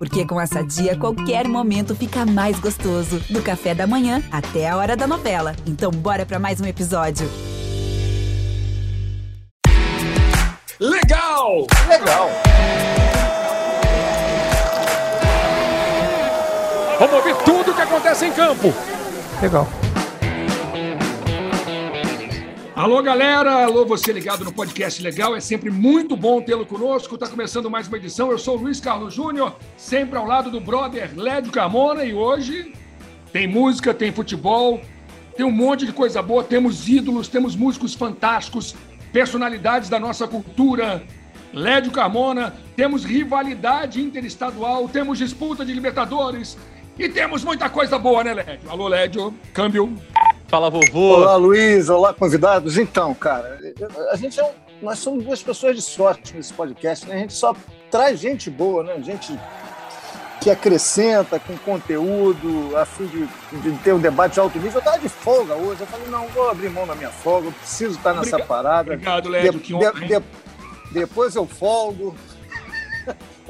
Porque com essa dia, qualquer momento fica mais gostoso. Do café da manhã até a hora da novela. Então, bora para mais um episódio. Legal! Legal! Vamos ouvir tudo o que acontece em campo. Legal. Alô, galera! Alô, você ligado no podcast Legal. É sempre muito bom tê-lo conosco. Está começando mais uma edição. Eu sou o Luiz Carlos Júnior, sempre ao lado do brother Lédio Carmona. E hoje tem música, tem futebol, tem um monte de coisa boa. Temos ídolos, temos músicos fantásticos, personalidades da nossa cultura. Lédio Carmona, temos rivalidade interestadual, temos disputa de Libertadores e temos muita coisa boa, né, Lédio? Alô, Lédio, câmbio. Fala, vovô. Olá, Luiz. Olá, convidados. Então, cara, a gente é um, nós somos duas pessoas de sorte nesse podcast, né? A gente só traz gente boa, né? Gente que acrescenta com conteúdo, a fim de, de ter um debate de alto nível. Eu estava de folga hoje. Eu falei, não, vou abrir mão da minha folga, eu preciso estar nessa Obrigado, parada. Obrigado, Lédio. De, que honra, de, de, depois eu folgo.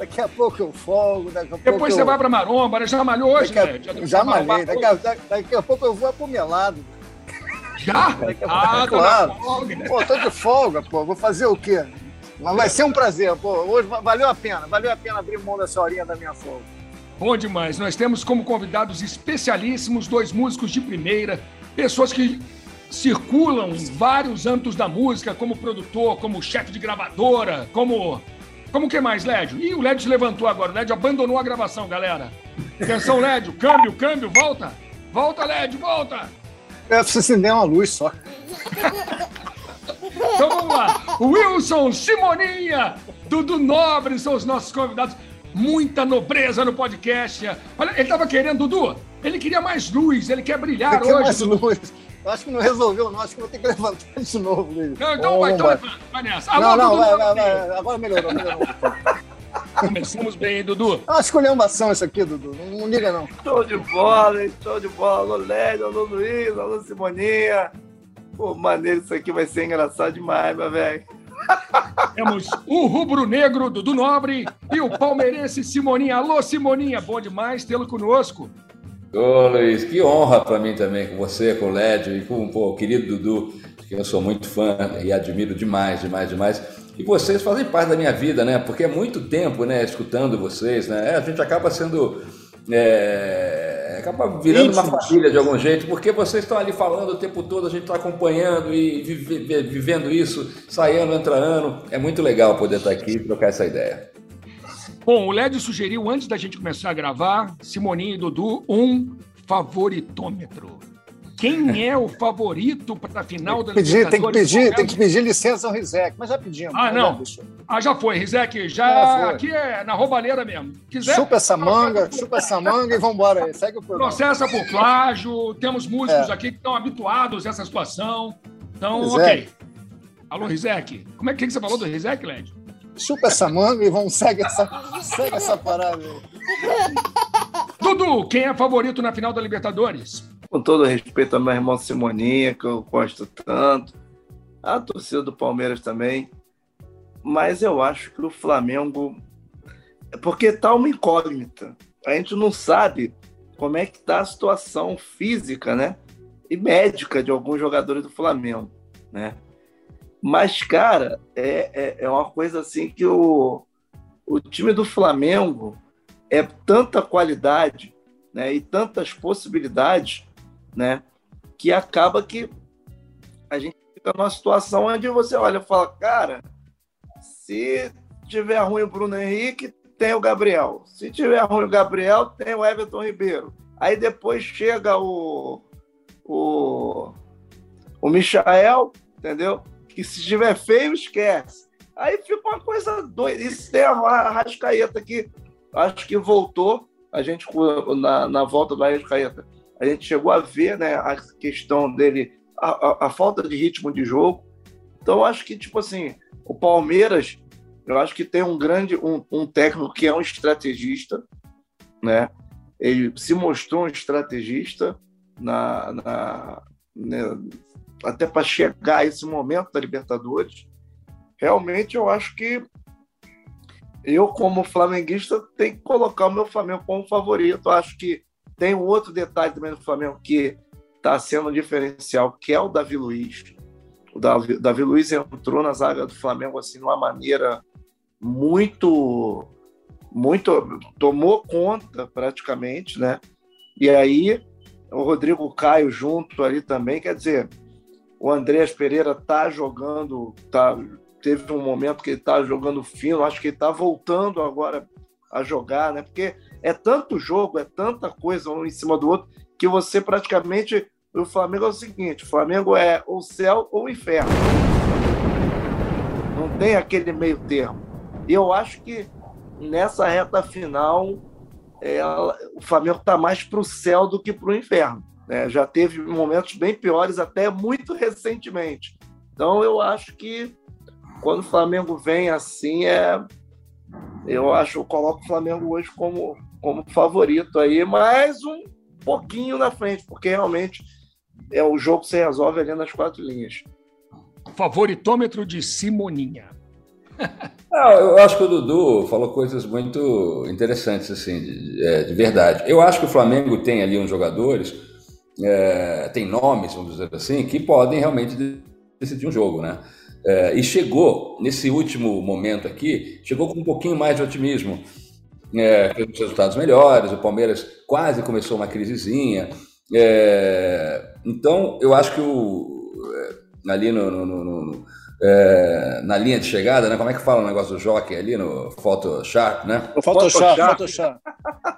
Daqui a pouco eu folgo. Daqui a pouco Depois você eu... vai para Maromba, né? Já malhou hoje, a, Lédio? já, já malhei. Daqui a, daqui a pouco eu vou apumelado. Já? Daqui a pouco, Ah, claro. folga, né? Pô, tô de folga, pô. Vou fazer o quê? Mas vai ser um prazer, pô. Hoje valeu a pena. Valeu a pena abrir mão dessa horinha da minha folga. Bom demais. Nós temos como convidados especialíssimos dois músicos de primeira, pessoas que circulam em vários âmbitos da música, como produtor, como chefe de gravadora, como. Como que mais, Lédio? Ih, o Lédio se levantou agora. O Lédio abandonou a gravação, galera. Atenção, Lédio. Câmbio, câmbio, volta. Volta, Lédio, volta. É, você acender uma luz só. Então vamos lá. Wilson, Simoninha, Dudu Nobre são os nossos convidados. Muita nobreza no podcast. Olha, ele estava querendo, Dudu, ele queria mais luz, ele quer brilhar que hoje. mais Dudu. luz. Eu acho que não resolveu, não. Acho que vou ter que levantar de novo, Luiz. Não, então vai, então levanta, vai nessa. Alô, Não, não, Dudu vai, vai, vai. Agora melhorou, melhorou. Começamos bem, hein, Dudu. É uma esculhambação isso aqui, Dudu. Não, não liga, não. Show de bola, hein? Show de bola. Alô, Lédio, alô, Luiz, alô, Simoninha. Pô, maneiro, isso aqui vai ser engraçado demais, meu velho. Temos o rubro-negro, Dudu Nobre, e o palmeirense Simoninha. Alô, Simoninha, bom demais tê-lo conosco. Ô Luiz, que honra para mim também com você, com o Lédio e com pô, o querido Dudu, que eu sou muito fã e admiro demais, demais, demais. E vocês fazem parte da minha vida, né? Porque é muito tempo, né, escutando vocês, né? É, a gente acaba sendo. é, acaba virando uma família de algum jeito, porque vocês estão ali falando o tempo todo, a gente está acompanhando e vive- vi- vivendo isso, sai ano, entra ano. É muito legal poder estar aqui e trocar essa ideia. Bom, o Lédio sugeriu, antes da gente começar a gravar, Simoninha e Dudu, um favoritômetro. Quem é o favorito para a final da Pedir, tem que pedir, tem que pedir licença ao Rizek, mas já pedimos. Ah, não. Ah, já foi, Rizek. Já, Já foi. aqui é na roubalheira mesmo. Quiser, Chupa essa manga, chupa essa manga e vambora aí. Segue o programa. processa por plágio. Temos músicos É. aqui que estão habituados a essa situação. Então, Rizek. ok. Alô, Rizek. Como é que você falou do Rizek, Led? Chupa essa manga e vamos segue essa, segue essa parada aí. Dudu, quem é favorito na final da Libertadores? Com todo respeito ao meu irmão Simoninha, que eu gosto tanto. A torcida do Palmeiras também. Mas eu acho que o Flamengo. É porque tá uma incógnita. A gente não sabe como é que tá a situação física, né? E médica de alguns jogadores do Flamengo, né? Mas, cara, é, é, é uma coisa assim que o, o time do Flamengo é tanta qualidade né, e tantas possibilidades né, que acaba que a gente fica numa situação onde você olha e fala, cara, se tiver ruim o Bruno Henrique, tem o Gabriel. Se tiver ruim o Gabriel, tem o Everton Ribeiro. Aí depois chega o, o, o Michael, entendeu? Que se estiver feio, esquece. Aí fica uma coisa doida. Isso tem a Rascaeta que acho que voltou. A gente, na, na volta do Arrascaeta, a gente chegou a ver né, a questão dele, a, a, a falta de ritmo de jogo. Então, acho que, tipo assim, o Palmeiras, eu acho que tem um grande, um, um técnico que é um estrategista, né? Ele se mostrou um estrategista na, na né, até para chegar a esse momento da Libertadores. Realmente, eu acho que eu, como flamenguista, tenho que colocar o meu Flamengo como favorito. Acho que tem um outro detalhe também do Flamengo que está sendo um diferencial, que é o Davi Luiz. O Davi, Davi Luiz entrou na zaga do Flamengo assim de uma maneira muito, muito tomou conta praticamente, né? E aí o Rodrigo Caio junto ali também, quer dizer, o Andrés Pereira tá jogando, tá, teve um momento que ele tá jogando fino, acho que ele tá voltando agora a jogar, né? Porque é tanto jogo, é tanta coisa um em cima do outro, que você praticamente. O Flamengo é o seguinte: o Flamengo é o céu ou inferno. Não tem aquele meio termo. E eu acho que nessa reta final é, o Flamengo está mais para o céu do que para o inferno. Né? Já teve momentos bem piores, até muito recentemente. Então eu acho que quando o Flamengo vem assim, é, eu acho eu coloco o Flamengo hoje como, como favorito aí, mais um pouquinho na frente, porque realmente é o jogo se resolve ali nas quatro linhas. Favoritômetro de Simoninha. Não, eu acho que o Dudu falou coisas muito interessantes, assim, de, é, de verdade. Eu acho que o Flamengo tem ali uns jogadores, é, tem nomes, vamos dizer assim, que podem realmente decidir um jogo, né? É, e chegou, nesse último momento aqui, chegou com um pouquinho mais de otimismo. É, fez resultados melhores, o Palmeiras quase começou uma crisezinha. É, então, eu acho que o, é, ali no, no, no, no é, na linha de chegada, né? Como é que fala o negócio do jockey ali no Photoshop, né? O Photoshop, Photoshop.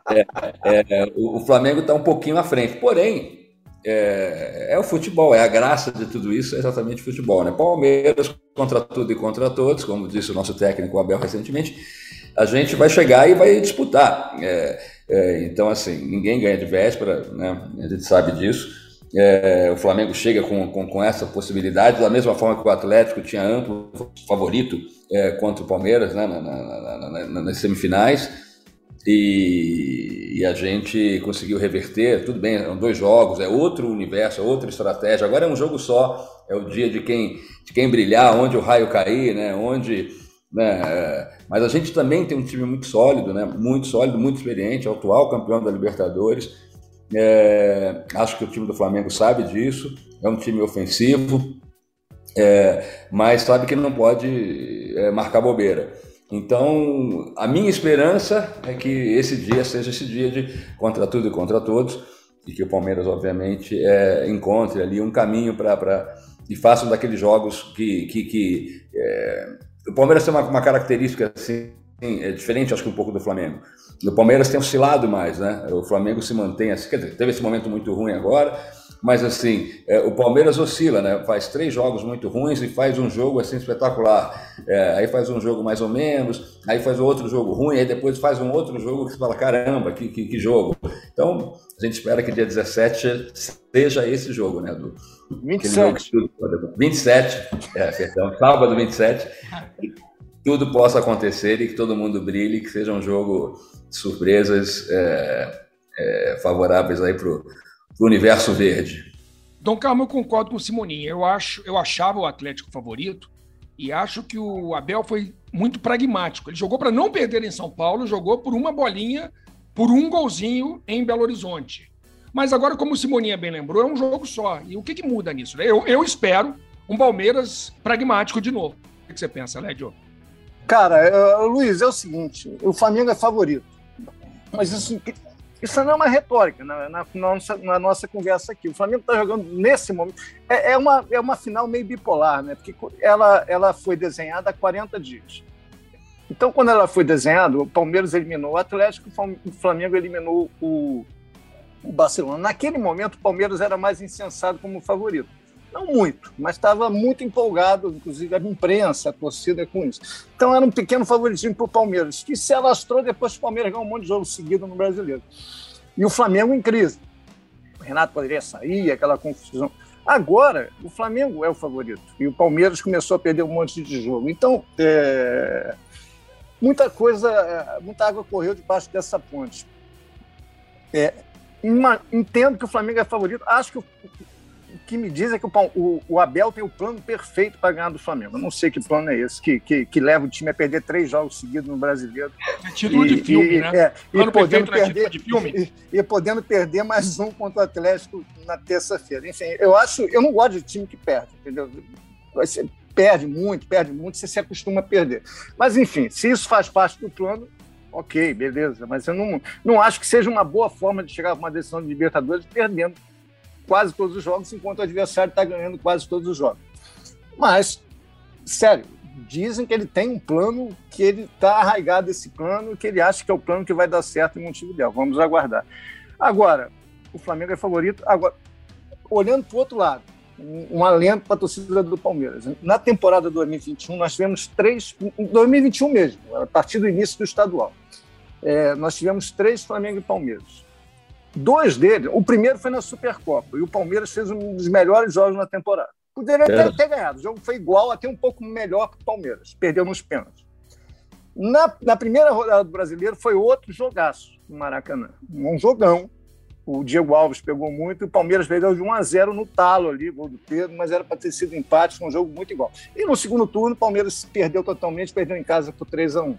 É, é, o, o, Flamengo está um pouquinho à frente. Porém, é, é, o futebol, é a graça de tudo isso, é exatamente o futebol, né? Palmeiras contra tudo e contra todos, como disse o nosso técnico Abel recentemente, a gente vai chegar e vai disputar. É, é, então, assim, ninguém ganha de véspera, né? A gente sabe disso. É, o Flamengo chega com, com, com, essa possibilidade, da mesma forma que o Atlético tinha amplo favorito é, contra o Palmeiras né, na, na, na, nas semifinais, e, e, a gente conseguiu reverter. Tudo bem, são dois jogos, é outro universo, é outra estratégia. Agora é um jogo só, é o dia de quem, de quem brilhar, onde o raio cair, né, onde. Né, é, mas a gente também tem um time muito sólido, né, muito sólido, muito experiente, atual campeão da Libertadores é, acho que o time do Flamengo sabe disso, é um time ofensivo, é, mas sabe que não pode é, marcar bobeira. Então, a minha esperança é que esse dia seja esse dia de contra tudo e contra todos, e que o Palmeiras, obviamente, é, encontre ali um caminho para. e faça daqueles jogos que. que, que é, o Palmeiras tem uma, uma característica assim, é diferente, acho que um pouco do Flamengo. O Palmeiras tem oscilado mais, né? O Flamengo se mantém assim, quer dizer, teve esse momento muito ruim agora, mas assim, é, o Palmeiras oscila, né? Faz três jogos muito ruins e faz um jogo assim espetacular. É, aí faz um jogo mais ou menos, aí faz outro jogo ruim, aí depois faz um outro jogo que você fala, caramba, que, que, que jogo. Então, a gente espera que dia 17 seja esse jogo, né? Do, 27. Jogo, 27, é, perdão, sábado 27 tudo possa acontecer e que todo mundo brilhe, que seja um jogo de surpresas é, é, favoráveis aí para o universo verde. Dom Carmo, eu concordo com o Simoninho. Eu, acho, eu achava o Atlético favorito e acho que o Abel foi muito pragmático. Ele jogou para não perder em São Paulo, jogou por uma bolinha, por um golzinho em Belo Horizonte. Mas agora, como o Simoninha bem lembrou, é um jogo só. E o que, que muda nisso? Eu, eu espero um Palmeiras pragmático de novo. O que você pensa, Lédio? Cara, uh, Luiz, é o seguinte: o Flamengo é favorito. Mas isso, isso não é uma retórica na, na, nossa, na nossa, conversa aqui. O Flamengo está jogando nesse momento. É, é, uma, é uma final meio bipolar, né? Porque ela, ela foi desenhada há 40 dias. Então, quando ela foi desenhada, o Palmeiras eliminou o Atlético, o Flamengo eliminou o, o Barcelona. Naquele momento, o Palmeiras era mais insensado como favorito. Não muito, mas estava muito empolgado, inclusive a imprensa, a torcida com isso. Então era um pequeno favoritismo para o Palmeiras, que se alastrou depois que o Palmeiras ganhou um monte de jogo seguido no brasileiro. E o Flamengo em crise. O Renato poderia sair, aquela confusão. Agora, o Flamengo é o favorito. E o Palmeiras começou a perder um monte de jogo. Então, é... muita coisa, é, muita água correu debaixo dessa ponte. É... Uma... Entendo que o Flamengo é favorito. Acho que o que me dizem é que o, o, o Abel tem o plano perfeito para ganhar do Flamengo. Eu não sei que plano é esse, que, que, que leva o time a perder três jogos seguidos no brasileiro. É título e, de filme, e, né? É, e, podendo perder, de filme. E, e, podendo perder mais um contra o Atlético na terça-feira. Enfim, eu acho. Eu não gosto de time que perde, entendeu? Você perde muito, perde muito, você se acostuma a perder. Mas, enfim, se isso faz parte do plano, ok, beleza. Mas eu não, não acho que seja uma boa forma de chegar a uma decisão de Libertadores perdendo quase todos os jogos, enquanto o adversário está ganhando quase todos os jogos. Mas, sério, dizem que ele tem um plano, que ele está arraigado esse plano, que ele acha que é o plano que vai dar certo em Montevideo. Vamos aguardar. Agora, o Flamengo é favorito. Agora, olhando para o outro lado, um, um alento para a torcida do Palmeiras. Na temporada 2021, nós tivemos três. Em 2021 mesmo, a partir do início do estadual, é, nós tivemos três Flamengo e Palmeiras. Dois deles, o primeiro foi na Supercopa, e o Palmeiras fez um dos melhores jogos na temporada. Poderia é. ter, ter, ganhado, o jogo foi igual, até um pouco melhor que o Palmeiras, perdeu nos pênaltis. Na, na primeira rodada do brasileiro foi outro jogaço no Maracanã, um jogão. O Diego Alves pegou muito e o Palmeiras perdeu de 1 a 0 no talo ali, gol do Pedro, mas era para ter sido empate, foi um jogo muito igual. E no segundo turno, o Palmeiras perdeu totalmente, perdeu em casa por 3 a 1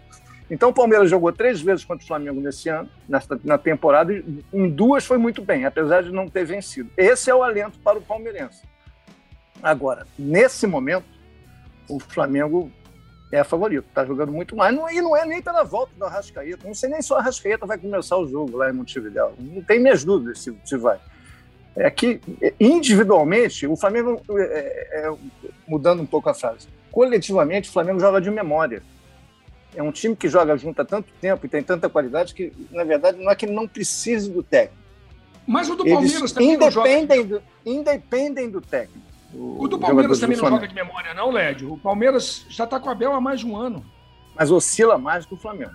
então o Palmeiras jogou três vezes contra o Flamengo nesse ano, nessa, na temporada, e em duas foi muito bem, apesar de não ter vencido. Esse é o alento para o palmeirense. Agora, nesse momento, o Flamengo é favorito, está jogando muito mais. Não, e não é nem pela volta do Arrascaeta. Não sei nem se o Arrascaeta vai começar o jogo lá em Montevideo. Não tem minhas dúvidas se, se vai. É que, individualmente, o Flamengo, é, é, é, mudando um pouco a frase, coletivamente, o Flamengo joga de memória é um time que joga junto há tanto tempo e tem tanta qualidade que, na verdade, não é que ele não precise do técnico. Mas o do Palmeiras Eles também independem não joga... Do, independem do técnico. O, o do Palmeiras também do não joga de memória, não, Lédio? O Palmeiras já está com a Abel há mais de um ano. Mas oscila mais que o Flamengo.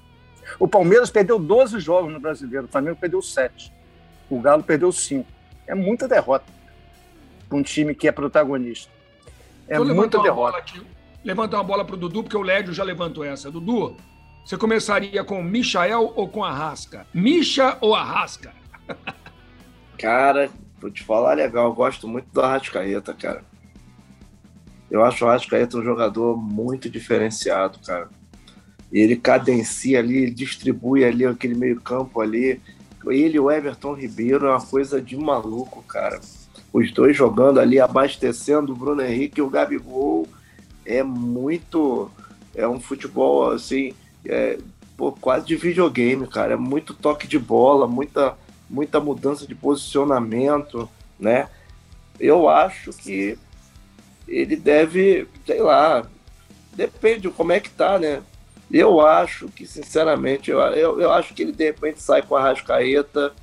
O Palmeiras perdeu 12 jogos no Brasileiro, o Flamengo perdeu 7. O Galo perdeu 5. É muita derrota para um time que é protagonista. É muita derrota. Aqui levantar uma bola para o Dudu, porque o Lédio já levantou essa. Dudu, você começaria com Michael ou com Arrasca? Micha ou Arrasca? cara, vou te falar legal, eu gosto muito do Arrascaeta, cara. Eu acho o Arrascaeta um jogador muito diferenciado, cara. Ele cadencia ali, distribui ali aquele meio campo ali. Ele e o Everton Ribeiro é uma coisa de maluco, cara. Os dois jogando ali, abastecendo o Bruno Henrique e o Gabigol é muito. É um futebol assim, é, pô, quase de videogame, cara. É muito toque de bola, muita, muita mudança de posicionamento, né? Eu acho que ele deve, sei lá, depende de como é que tá, né? Eu acho que, sinceramente, eu, eu, eu acho que ele de repente sai com a Rascaeta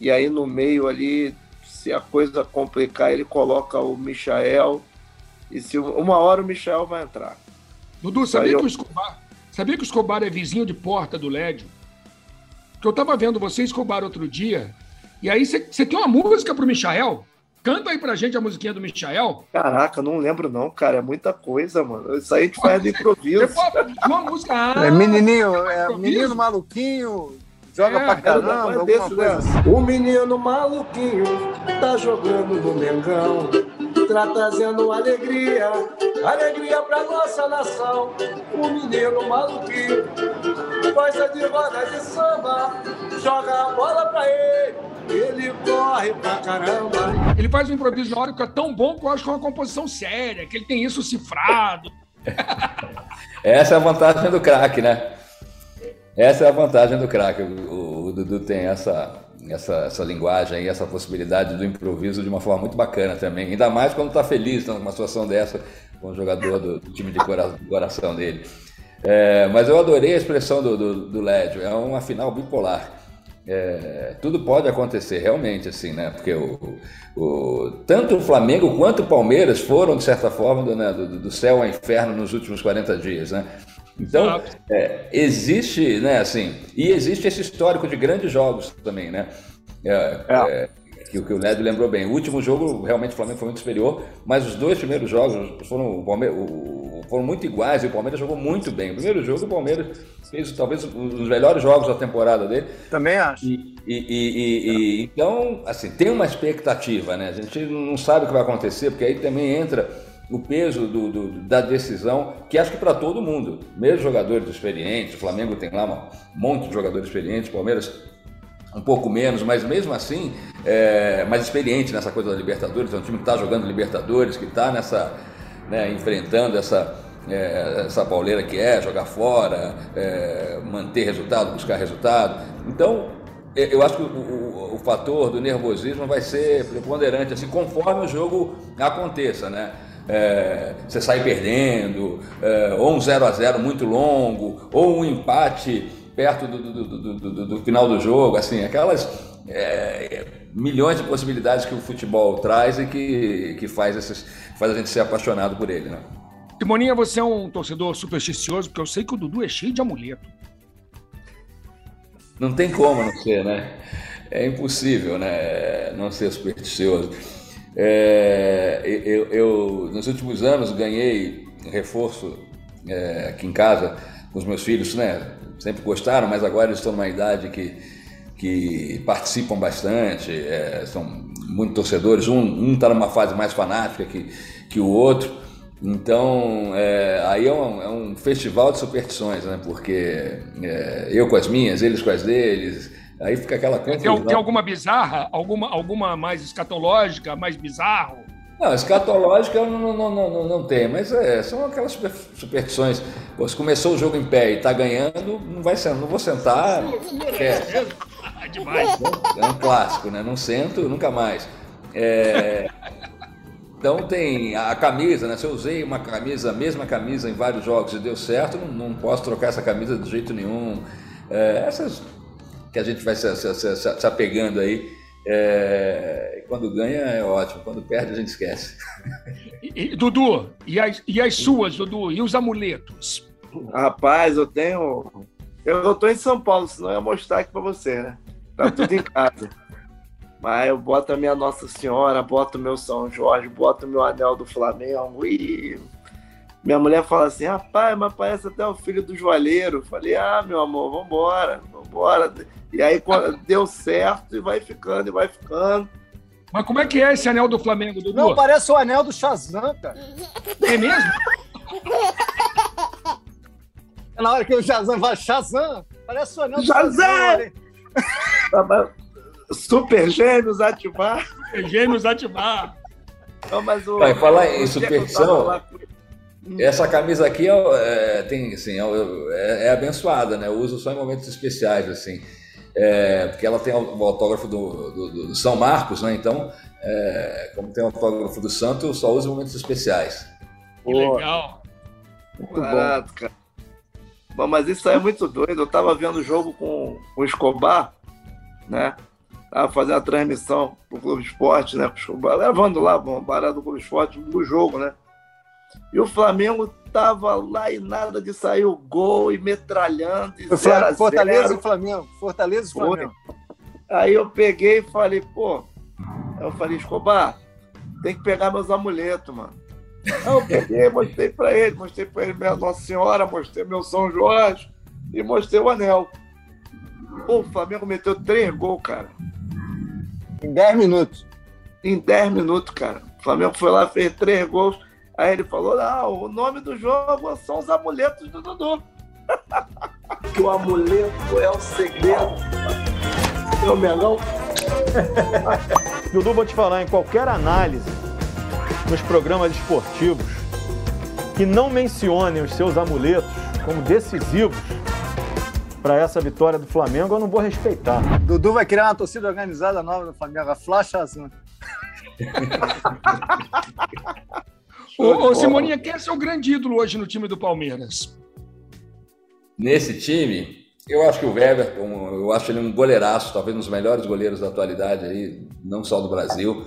e aí no meio ali, se a coisa complicar, ele coloca o Michael e se uma hora o Michel vai entrar. Dudu, sabia eu... que o Escobar, sabia que o Escobar é vizinho de porta do Lédio? Porque eu tava vendo você Escobar outro dia, e aí você tem uma música pro Michael? Canta aí pra gente a musiquinha do Michael. Caraca, não lembro não, cara. É muita coisa, mano. Isso aí a gente faz de improviso. uma música. Ah, é menininho, é menino maluquinho, joga é, pra caramba, desse, coisa. Assim. O menino maluquinho tá jogando no Mengão tá trazendo alegria, alegria pra nossa nação. O menino maluquinho, gosta de roda de samba, joga a bola pra ele. Ele corre pra caramba. Ele faz um improviso na hora que é tão bom que eu acho que é uma composição séria, que ele tem isso cifrado. Essa é a vantagem do craque, né? Essa é a vantagem do craque. O, o Dudu tem essa, essa, essa linguagem e essa possibilidade do improviso de uma forma muito bacana também. Ainda mais quando está feliz numa situação dessa com o jogador do, do time de coração dele. É, mas eu adorei a expressão do, do, do Lédio, é uma final bipolar. É, tudo pode acontecer realmente assim, né? Porque o, o, tanto o Flamengo quanto o Palmeiras foram, de certa forma, do, né, do, do céu ao inferno nos últimos 40 dias, né? Então, é, existe, né, assim, e existe esse histórico de grandes jogos também, né? É, é. é que, que o Lédio lembrou bem. O último jogo, realmente, o Flamengo foi muito superior, mas os dois primeiros jogos foram, foram muito iguais e o Palmeiras jogou muito bem. O primeiro jogo, o Palmeiras fez talvez um dos melhores jogos da temporada dele. Também acho. E, e, e, então, assim, tem uma expectativa, né? A gente não sabe o que vai acontecer, porque aí também entra o peso do, do, da decisão, que acho que para todo mundo, mesmo jogadores experientes, o Flamengo tem lá um monte de jogadores experientes, Palmeiras um pouco menos, mas mesmo assim, é, mais experiente nessa coisa da Libertadores, é um time que está jogando Libertadores, que está nessa, né, enfrentando essa, é, essa pauleira que é jogar fora, é, manter resultado, buscar resultado. Então, eu acho que o, o, o, fator do nervosismo vai ser preponderante, assim, conforme o jogo aconteça, né? É, você sai perdendo, é, ou um 0 a 0 muito longo, ou um empate perto do, do, do, do final do jogo, assim, aquelas é, milhões de possibilidades que o futebol traz e que, que faz, esses, faz a gente ser apaixonado por ele, né? Timoninha, você é um torcedor supersticioso, porque eu sei que o Dudu é cheio de amuleto. Não tem como não ser, né? É impossível, né? Não ser supersticioso. É, eu, eu, nos últimos anos, ganhei reforço é, aqui em casa com os meus filhos, né? sempre gostaram, mas agora eles estão numa idade que, que participam bastante, é, são muito torcedores. Um está numa fase mais fanática que, que o outro. Então, é, aí é um, é um, festival de superstições, né? Porque é, eu com as minhas, eles com as deles, aí fica aquela coisa. Tem, tem alguma bizarra? Alguma, alguma mais escatológica, mais bizarro? Não, escatológica não, não, não, não, tem, mas é, são aquelas superstições. Se começou o jogo em pé e está ganhando, não, vai, não vou sentar. É, é um clássico, né? Não sento nunca mais. É, então tem a camisa, né? Se eu usei uma camisa, a mesma camisa em vários jogos e deu certo, não, não posso trocar essa camisa de jeito nenhum. É, essas que a gente vai se, se, se, se apegando aí. É, quando ganha é ótimo, quando perde a gente esquece. E, Dudu, e as, e as suas, Dudu? E os amuletos? Rapaz, eu tenho. Eu estou em São Paulo, senão eu ia mostrar aqui para você, né? Tá tudo em casa. Mas eu boto a minha Nossa Senhora, boto o meu São Jorge, boto o meu anel do Flamengo e. Minha mulher fala assim, rapaz, mas parece até o filho do joalheiro. Falei, ah, meu amor, vambora, vambora. E aí deu certo e vai ficando, e vai ficando. Mas como é que é esse anel do Flamengo, Dudu? Não, parece o anel do Shazam, cara. É mesmo? É na hora que o Shazam vai, Shazam, parece o anel do Shazam! Super Gêmeos ativar. Super Gêmeos ativar. Não, mas o, vai falar em superstição. Essa camisa aqui é, é tem, assim, é, é, abençoada, né? Eu uso só em momentos especiais, assim é, porque ela tem o autógrafo do, do, do São Marcos, né? Então, é, como tem o autógrafo do Santo, só usa em momentos especiais. Que legal! Muito Barato, cara. Bom, mas isso aí é muito doido. Eu tava vendo o jogo com o Escobar, né? Tava fazendo a transmissão pro Clube Esporte, né? Com o Escobar, levando lá, bom, barato do Clube Esporte do jogo, né? E o Flamengo tava lá e nada de sair o gol e metralhando. E zero Fortaleza e Flamengo. Fortaleza e Flamengo. Aí eu peguei e falei, pô, eu falei, Escobar, tem que pegar meus amuletos, mano. Aí eu peguei, mostrei pra ele, mostrei pra ele minha Nossa Senhora, mostrei meu São Jorge e mostrei o anel. Pô, o Flamengo meteu três gols, cara. Em 10 minutos. Em 10 minutos, cara. O Flamengo foi lá, fez três gols. Aí ele falou: não, o nome do jogo são os amuletos do Dudu. que o amuleto é o segredo. Meu Mengão. Dudu, vou te falar, em qualquer análise nos programas esportivos que não mencionem os seus amuletos como decisivos para essa vitória do Flamengo, eu não vou respeitar. Dudu vai criar uma torcida organizada nova do Flamengo, a Flash Azul. Ô, ô Simoninha, quem é seu grande ídolo hoje no time do Palmeiras? Nesse time, eu acho que o Everton, eu acho ele um goleiraço, talvez um dos melhores goleiros da atualidade aí, não só do Brasil.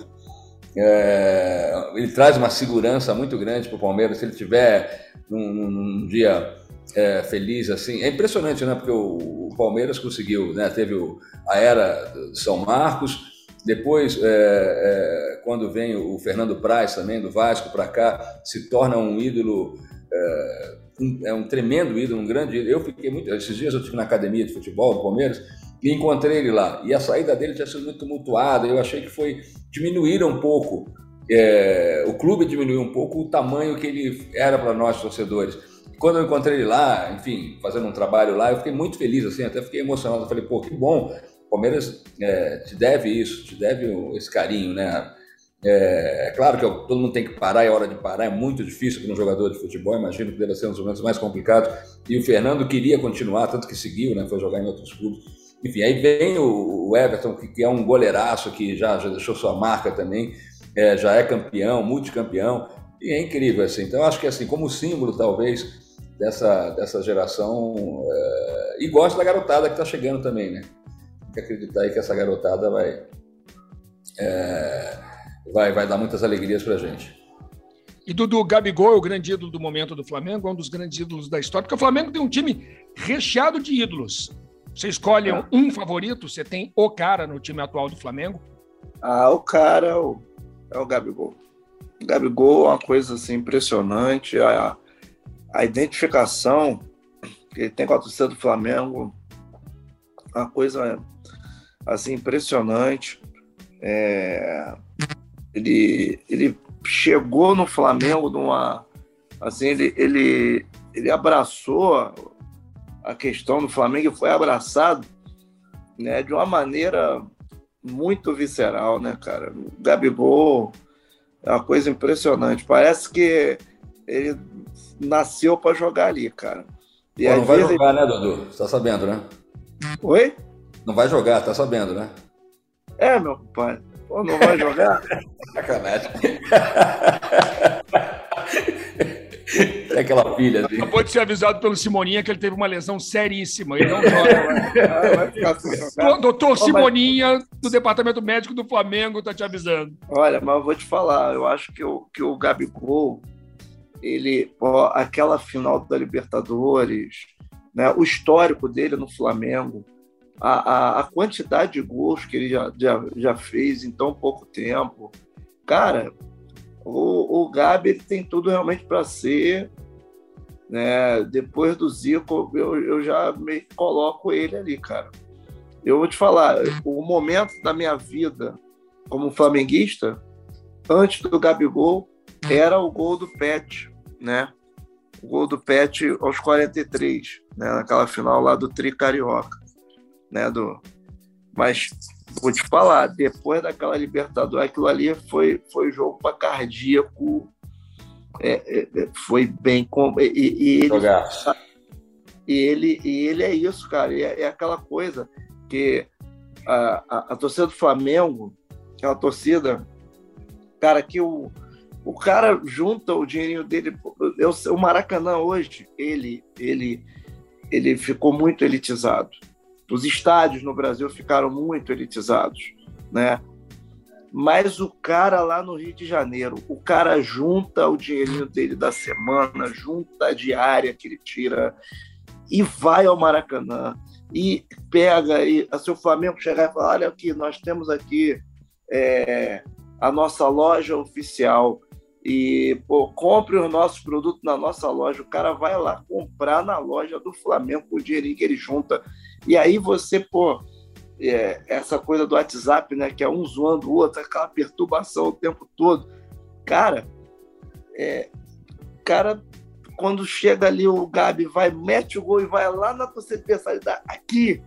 É, ele traz uma segurança muito grande para o Palmeiras. Se ele tiver num, num dia é, feliz assim, é impressionante, né? Porque o, o Palmeiras conseguiu, né? Teve o, a era de São Marcos, Depois, é, é, quando vem o Fernando Praz também, do Vasco, para cá, se torna um ídolo, é, um, é um tremendo ídolo, um grande ídolo. Eu fiquei muito. Esses dias eu estive na academia de futebol do Palmeiras e encontrei ele lá. E a saída dele tinha sido muito tumultuada. Eu achei que foi diminuir um pouco. É, o clube diminuiu um pouco o tamanho que ele era para nós torcedores. Quando eu encontrei ele lá, enfim, fazendo um trabalho lá, eu fiquei muito feliz, assim, até fiquei emocionado. Eu falei, pô, que bom Palmeiras é, te deve isso, te deve esse carinho, né? É, é, claro que todo mundo tem que parar, é hora de parar, é muito difícil para um jogador de futebol, imagino que deve ser um dos momentos mais complicados. E o Fernando queria continuar, tanto que seguiu, né? Foi jogar em outros clubes. Enfim, aí vem o, Everton, que, que, é um goleiraço, que já, já deixou sua marca também, é, já é campeão, multicampeão, e é incrível, assim. Então, acho que, assim, como símbolo, talvez, dessa, dessa geração, é, e gosto da garotada que está chegando também, né? Que acreditar aí que essa garotada vai, é, vai, vai dar muitas alegrias para a gente. E Dudu, Gabigol é o grande ídolo do momento do Flamengo, é um dos grandes ídolos da história, porque o Flamengo tem um time recheado de ídolos. Você escolhe ah. um favorito? Você tem o cara no time atual do Flamengo? Ah, o cara é o, é o Gabigol. O Gabigol é uma coisa assim, impressionante. A, a identificação que ele tem com a torcida do Flamengo, uma coisa assim, impressionante. É, ele, ele chegou no Flamengo numa. Assim, ele, ele, ele abraçou a questão do Flamengo e foi abraçado né, de uma maneira muito visceral, né, cara? O Gabigol é uma coisa impressionante. Parece que ele nasceu para jogar ali, cara. E Pô, não vai jogar, ele... né, Dudu? Você tá sabendo, né? Oi? Não vai jogar, tá sabendo, né? É, meu pai. Pô, não vai jogar? Sacanagem. É aquela filha. Assim. Acabou de ser avisado pelo Simoninha que ele teve uma lesão seríssima. Ele não joga. vai ficar assim, Doutor Simoninha, do Departamento Médico do Flamengo, tá te avisando. Olha, mas eu vou te falar, eu acho que o, que o Gabigol, ele, ó, aquela final da Libertadores, né, o histórico dele no Flamengo, a, a, a quantidade de gols que ele já, já, já fez em tão pouco tempo. Cara, o, o Gabi tem tudo realmente para ser. Né? Depois do Zico, eu, eu já me coloco ele ali, cara. Eu vou te falar, o momento da minha vida como flamenguista, antes do Gabigol, era o gol do Pet, né? O gol do Pet aos 43, né? naquela final lá do Tri Carioca né? Do... Mas vou te falar, depois daquela Libertadores, aquilo ali foi, foi jogo para cardíaco. É, é, é, foi bem. Com... E, e, ele, e, ele, e ele é isso, cara. É, é, aquela coisa que a, a, a torcida do Flamengo, aquela torcida, cara, que o, o cara junta o dinheirinho dele. Eu, o Maracanã hoje, ele, ele, ele ficou muito elitizado. Os estádios no Brasil ficaram muito elitizados, né? Mas o cara lá no Rio de Janeiro, o cara junta o dinheirinho dele da semana, junta a diária que ele tira e vai ao Maracanã e pega e se o Flamengo chegar e falar, olha aqui, nós temos aqui é, a nossa loja oficial e pô, compre os nossos produtos na nossa loja. O cara vai lá comprar na loja do Flamengo com o dinheirinho que ele junta e aí você, pô, é, essa coisa do WhatsApp, né, que é um zoando o outro, aquela perturbação o tempo todo. Cara, é, cara, quando chega ali o Gabi, vai, mete o gol e vai lá na adversária, aqui.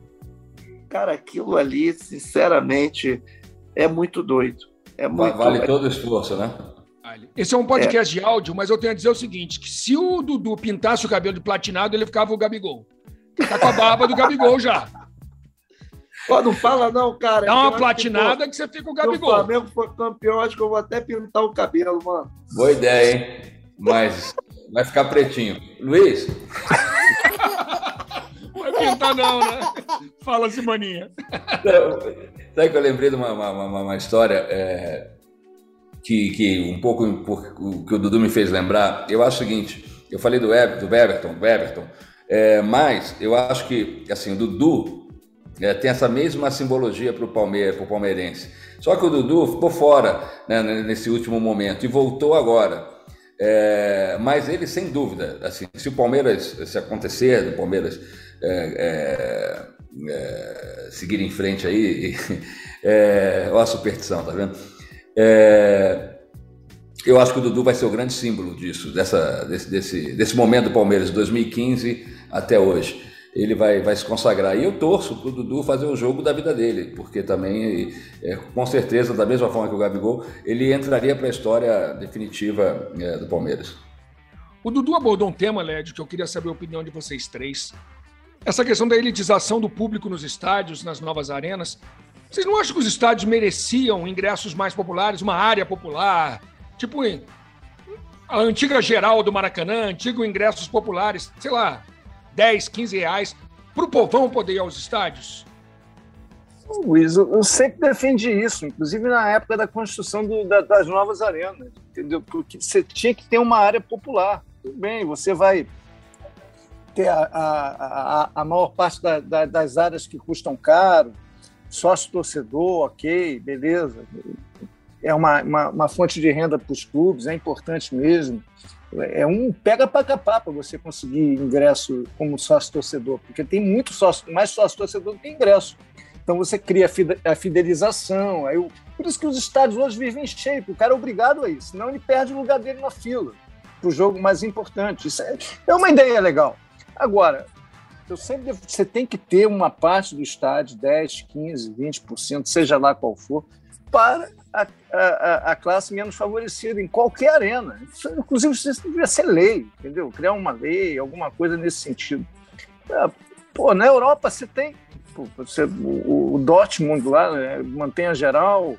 Cara, aquilo ali, sinceramente, é muito doido. É muito vale todo o esforço, né? Esse é um podcast é. de áudio, mas eu tenho a dizer o seguinte: que se o Dudu pintasse o cabelo de platinado, ele ficava o Gabigol. Tá com a barba do Gabigol já. Pô, não fala não, cara. Dá uma platinada que, que, você fica o Gabigol. Se o Flamengo for campeão, acho que eu vou até pintar o cabelo, mano. Boa ideia, hein? Mas vai ficar pretinho. Luiz? Vai pintar não, né? Fala, Simoninha. Sabe que eu lembrei de uma, uma, uma, uma história é, que, que um pouco o que o Dudu me fez lembrar. Eu acho o seguinte, eu falei do, Eber, do Everton, do Everton é, mas eu acho que, assim, o Dudu, é, tem essa mesma simbologia para o Palmeiras, pro palmeirense. Só que o Dudu ficou fora né, nesse último momento e voltou agora. É, mas ele, sem dúvida, assim, se o Palmeiras, se acontecer, o Palmeiras é, é, é seguir em frente aí, é, olha a superstição, tá vendo? É, eu acho que o Dudu vai ser o grande símbolo disso, dessa, desse, desse, desse momento do Palmeiras, 2015 até hoje. Ele vai, vai se consagrar. E eu torço para o Dudu fazer o jogo da vida dele, porque também, é, com certeza, da mesma forma que o Gabigol, ele entraria para a história definitiva é, do Palmeiras. O Dudu abordou um tema, Led, que eu queria saber a opinião de vocês três. Essa questão da elitização do público nos estádios, nas novas arenas. Vocês não acham que os estádios mereciam ingressos mais populares, uma área popular, Tipo, a antiga geral do Maracanã, antigos ingressos populares, sei lá, 10, 15 reais, para o povão poder ir aos estádios? Luiz, eu sempre defendi isso, inclusive na época da construção do, da, das novas arenas, entendeu? Porque você tinha que ter uma área popular. Tudo bem, você vai ter a, a, a, a maior parte da, da, das áreas que custam caro, sócio torcedor, ok, beleza é uma, uma, uma fonte de renda para os clubes, é importante mesmo. É um pega para capar para você conseguir ingresso como sócio torcedor, porque tem muito sócio, mais sócio torcedor do que ingresso. Então você cria a fidelização. Aí, por isso que os estádios hoje vivem cheios, o cara é obrigado a isso, senão ele perde o lugar dele na fila para o jogo mais importante. Isso é, é uma ideia legal. Agora, eu sempre você tem que ter uma parte do estádio, 10, 15, 20%, seja lá qual for, para a, a, a, classe menos favorecida em qualquer arena. Isso, inclusive, isso deveria ser lei, entendeu? Criar uma lei, alguma coisa nesse sentido. É, pô, na Europa você tem pô, você, o, o, Dortmund lá né, mantém a geral.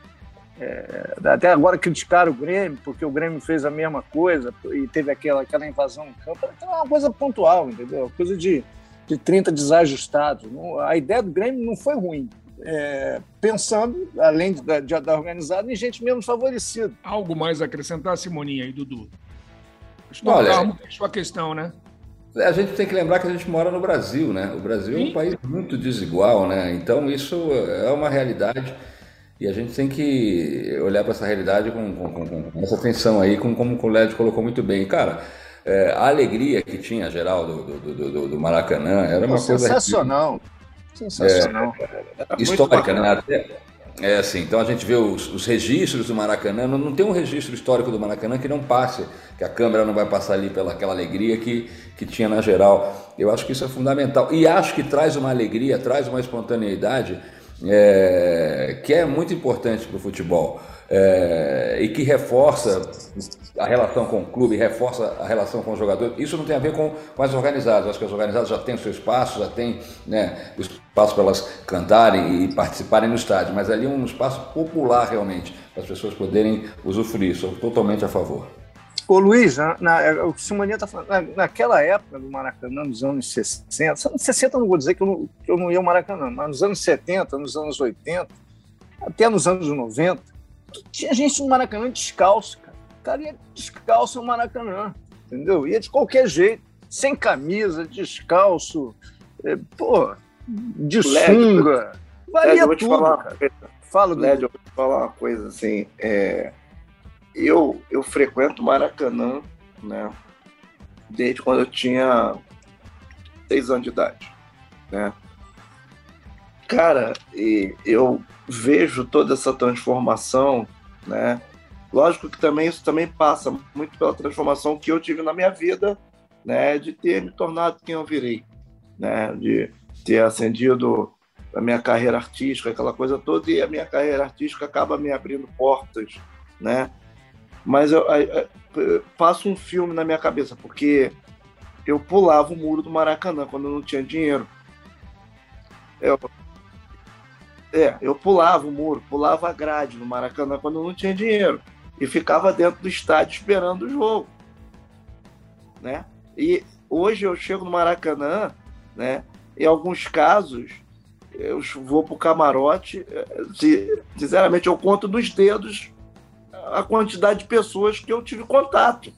É, até agora criticaram o Grêmio, porque o Grêmio fez a mesma coisa e teve aquela, aquela invasão no campo. Então é uma coisa pontual, entendeu? Coisa de, de 30 desajustados. A ideia do Grêmio não foi ruim é, pensando, além da, de, da organizada, em gente menos favorecida. Algo mais a acrescentar, Simoninha e Dudu? Acho Olha, calmo, fechou a questão, né? A gente tem que lembrar que a gente mora no Brasil, né? O Brasil Sim. é um país muito desigual, né? Então isso é uma realidade e a gente tem que olhar para essa realidade com, com, com, com, essa atenção aí, com, como o Led colocou muito bem. Cara, é, a alegria que tinha geral do, do, do, do Maracanã era uma coisa sensacional. Sensacional. É, histórica, né? Até, é assim, então a gente vê os, os registros do Maracanã, não, não, tem um registro histórico do Maracanã que não passe, que a câmera não vai passar ali pela aquela alegria que, que tinha na geral. Eu acho que isso é fundamental. E acho que traz uma alegria, traz uma espontaneidade é, que é muito importante para o futebol é, e que reforça a relação com o clube, reforça a relação com o jogador. Isso não tem a ver com, com as organizadas. Acho que as organizadas já têm o seu espaço, já têm né, o espaço para elas cantarem e participarem no estádio, mas ali é um espaço popular realmente, para as pessoas poderem usufruir. Sou totalmente a favor. Ô Luiz, na, na, o que o Simonia está falando, na, naquela época do Maracanã, nos anos 60, anos 60 não vou dizer que eu não, que eu não ia ao Maracanã, mas nos anos 70, nos anos 80, até nos anos 90, tinha gente no Maracanã descalço, cara. O cara ia descalço no Maracanã, entendeu? Ia de qualquer jeito, sem camisa, descalço, é, pô, de sunga. Valia eu vou te tudo, falar cara. Fala, Led, eu vou te falar uma coisa assim. É, eu, eu frequento Maracanã, né? Desde quando eu tinha seis anos de idade, né? Cara, eu vejo toda essa transformação, né? Lógico que também isso também passa muito pela transformação que eu tive na minha vida, né? De ter me tornado quem eu virei, né? De ter ascendido a minha carreira artística, aquela coisa toda, e a minha carreira artística acaba me abrindo portas, né? Mas eu, eu, eu passo um filme na minha cabeça, porque eu pulava o muro do Maracanã quando eu não tinha dinheiro. Eu, é, eu pulava o muro, pulava a grade no Maracanã quando não tinha dinheiro. E ficava dentro do estádio esperando o jogo. Né? E hoje eu chego no Maracanã, né? Em alguns casos, eu vou para o camarote. Sinceramente, eu conto dos dedos a quantidade de pessoas que eu tive contato.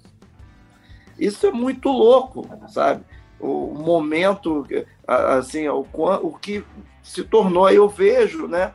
Isso é muito louco, sabe? o momento, assim, o, o que se tornou. Aí eu vejo, né?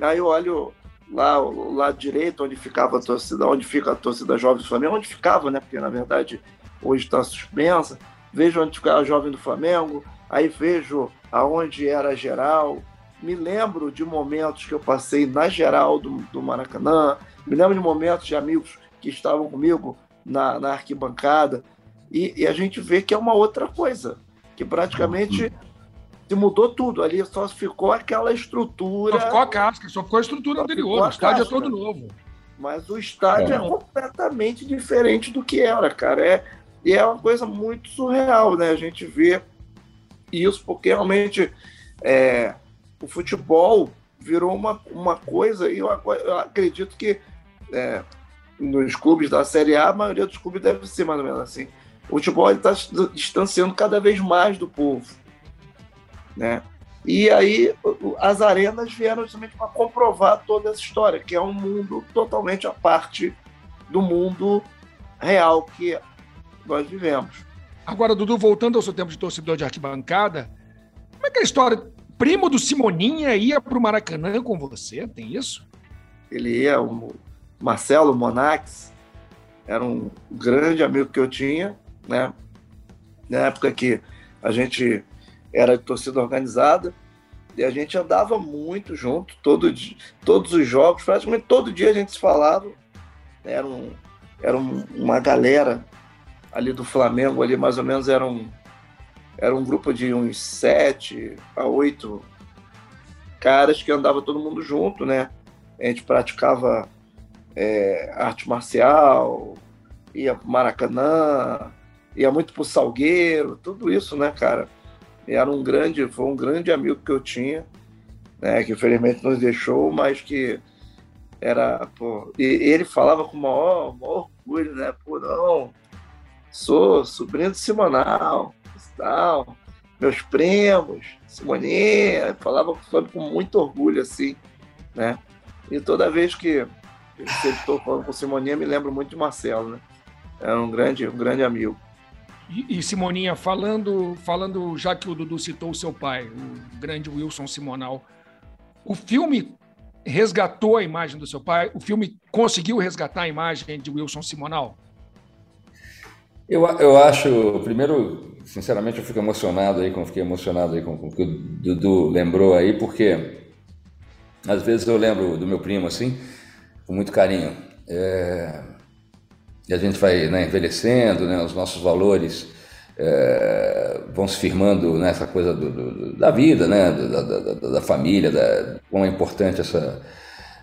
Aí eu olho lá o lado direito, onde ficava a torcida, onde fica a torcida jovem do Flamengo, onde ficava, né? Porque na verdade hoje está suspensa. Vejo onde ficava a jovem do Flamengo, aí vejo aonde era geral. Me lembro de momentos que eu passei na geral do, do Maracanã, me lembro de momentos de amigos que estavam comigo na, na arquibancada, e, e, a gente vê que é uma outra coisa, que praticamente se mudou tudo. Ali só ficou aquela estrutura. Só ficou a casca, só ficou a estrutura só anterior. O estádio é casca. é todo novo. Mas o estádio é. é. completamente diferente do que era, cara. É, e é uma coisa muito surreal, né? A gente vê isso, porque realmente é, o futebol virou uma, uma coisa, e eu, eu acredito que é, nos clubes da Série A, a maioria dos clubes deve ser mais ou menos assim. O futebol está distanciando cada vez mais do povo. Né? E aí as arenas vieram justamente para comprovar toda essa história, que é um mundo totalmente à parte do mundo real que nós vivemos. Agora, Dudu, voltando ao seu tempo de torcedor de arquibancada, como é que é a história? Primo do Simoninha ia para o Maracanã com você? Tem isso? Ele ia, o Marcelo Monax, era um grande amigo que eu tinha, né? Na época que a gente era de torcida organizada, e a gente andava muito junto, todo dia, todos os jogos, praticamente todo dia a gente se falava. Era, um, era um, uma galera ali do Flamengo, ali mais ou menos era um, era um grupo de uns sete a oito caras que andava todo mundo junto, né? A gente praticava é, arte marcial, ia pro Maracanã, ia muito pro Salgueiro, tudo isso, né, cara? Era um grande, foi um grande amigo que eu tinha, né, que infelizmente nos deixou, mas que era, pô, e ele falava com o maior, maior orgulho, né, pô, não, sou sobrinho do Simonal, tal, meus primos, Simoninha, falava com muito orgulho, assim, né, e toda vez que eu estou falando com Simoninha, me lembro muito de Marcelo, né, era um grande, um grande amigo. E, Simoninha, falando, falando, já que o Dudu citou o seu pai, o grande Wilson Simonal, o filme resgatou a imagem do seu pai? O filme conseguiu resgatar a imagem de Wilson Simonal? Eu, eu acho, primeiro, sinceramente, eu fico emocionado aí, fiquei emocionado aí com, com o que o Dudu lembrou aí, porque às vezes eu lembro do meu primo assim, com muito carinho. É, e a gente vai né, envelhecendo, né, os nossos valores é, vão se firmando nessa coisa do, do, da vida, né, da, da, da família, da, como é importante essa,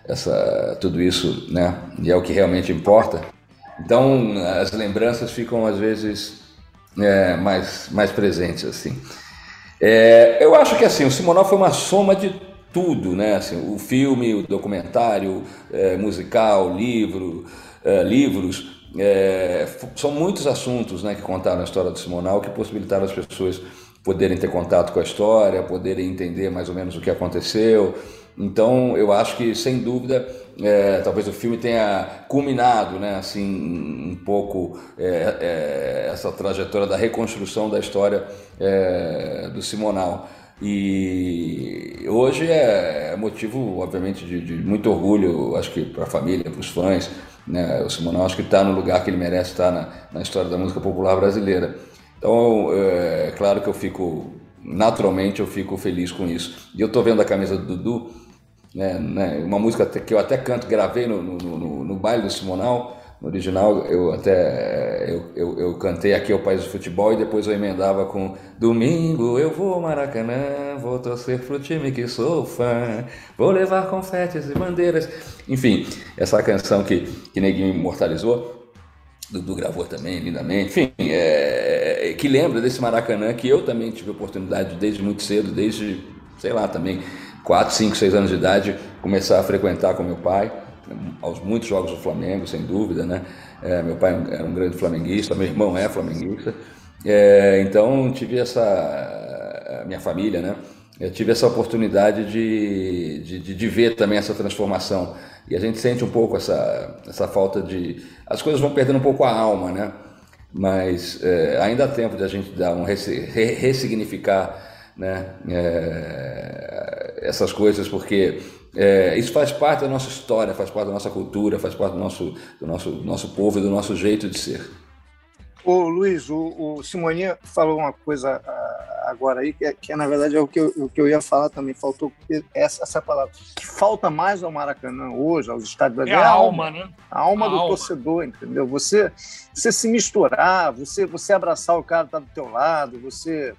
essa, tudo isso, né, e é o que realmente importa. Então as lembranças ficam às vezes é, mais, mais presentes assim. É, eu acho que assim o Simonal foi uma soma de tudo, né? Assim, o filme, o documentário, é, musical, livro, é, livros, é, são muitos assuntos né, que contaram a história do Simonal que possibilitaram as pessoas poderem ter contato com a história, poderem entender mais ou menos o que aconteceu. Então, eu acho que, sem dúvida, é, talvez o filme tenha culminado, né, assim, um pouco é, é, essa trajetória da reconstrução da história é, do Simonal. E hoje é motivo, obviamente, de, de muito orgulho, acho que para a família, para os fãs, né? O Simonal acho que está no lugar que ele merece estar na, na história da música popular brasileira. Então, é, é claro que eu fico, naturalmente, eu fico feliz com isso. E eu estou vendo a camisa do Dudu, né, né, uma música que eu até canto, gravei no, no, no, no baile do Simonal, no original eu até eu, eu, eu, cantei aqui o País do Futebol e depois eu emendava com Domingo eu vou ao Maracanã, vou torcer pro time que sou fã, vou levar confetes e bandeiras. Enfim, essa canção que, que Neguinho imortalizou, Dudu gravou também lindamente, enfim, é, é, que lembra desse Maracanã que eu também tive oportunidade desde muito cedo, desde, sei lá, também 4, 5, 6 anos de idade, começar a frequentar com meu pai aos muitos jogos do Flamengo, sem dúvida, né? É, meu pai era um grande flamenguista, meu irmão é flamenguista, é, então tive essa minha família, né? Eu tive essa oportunidade de, de, de, ver também essa transformação e a gente sente um pouco essa, essa falta de as coisas vão perdendo um pouco a alma, né? mas é, ainda há tempo de a gente dar um ressignificar né, é, essas coisas, porque é, isso faz parte da nossa história, faz parte da nossa cultura, faz parte do nosso, do nosso, nosso povo e do nosso jeito de ser. Ô, Luiz, o, o Simoninha falou uma coisa uh, agora aí, que, é, que é, na verdade é o que, eu, o que eu ia falar também, faltou essa, essa palavra. que falta mais ao Maracanã hoje, aos estádios é, é a alma, alma, né? A alma a do alma. torcedor, entendeu? Você, você se misturar, você, você abraçar o cara que está do teu lado, você,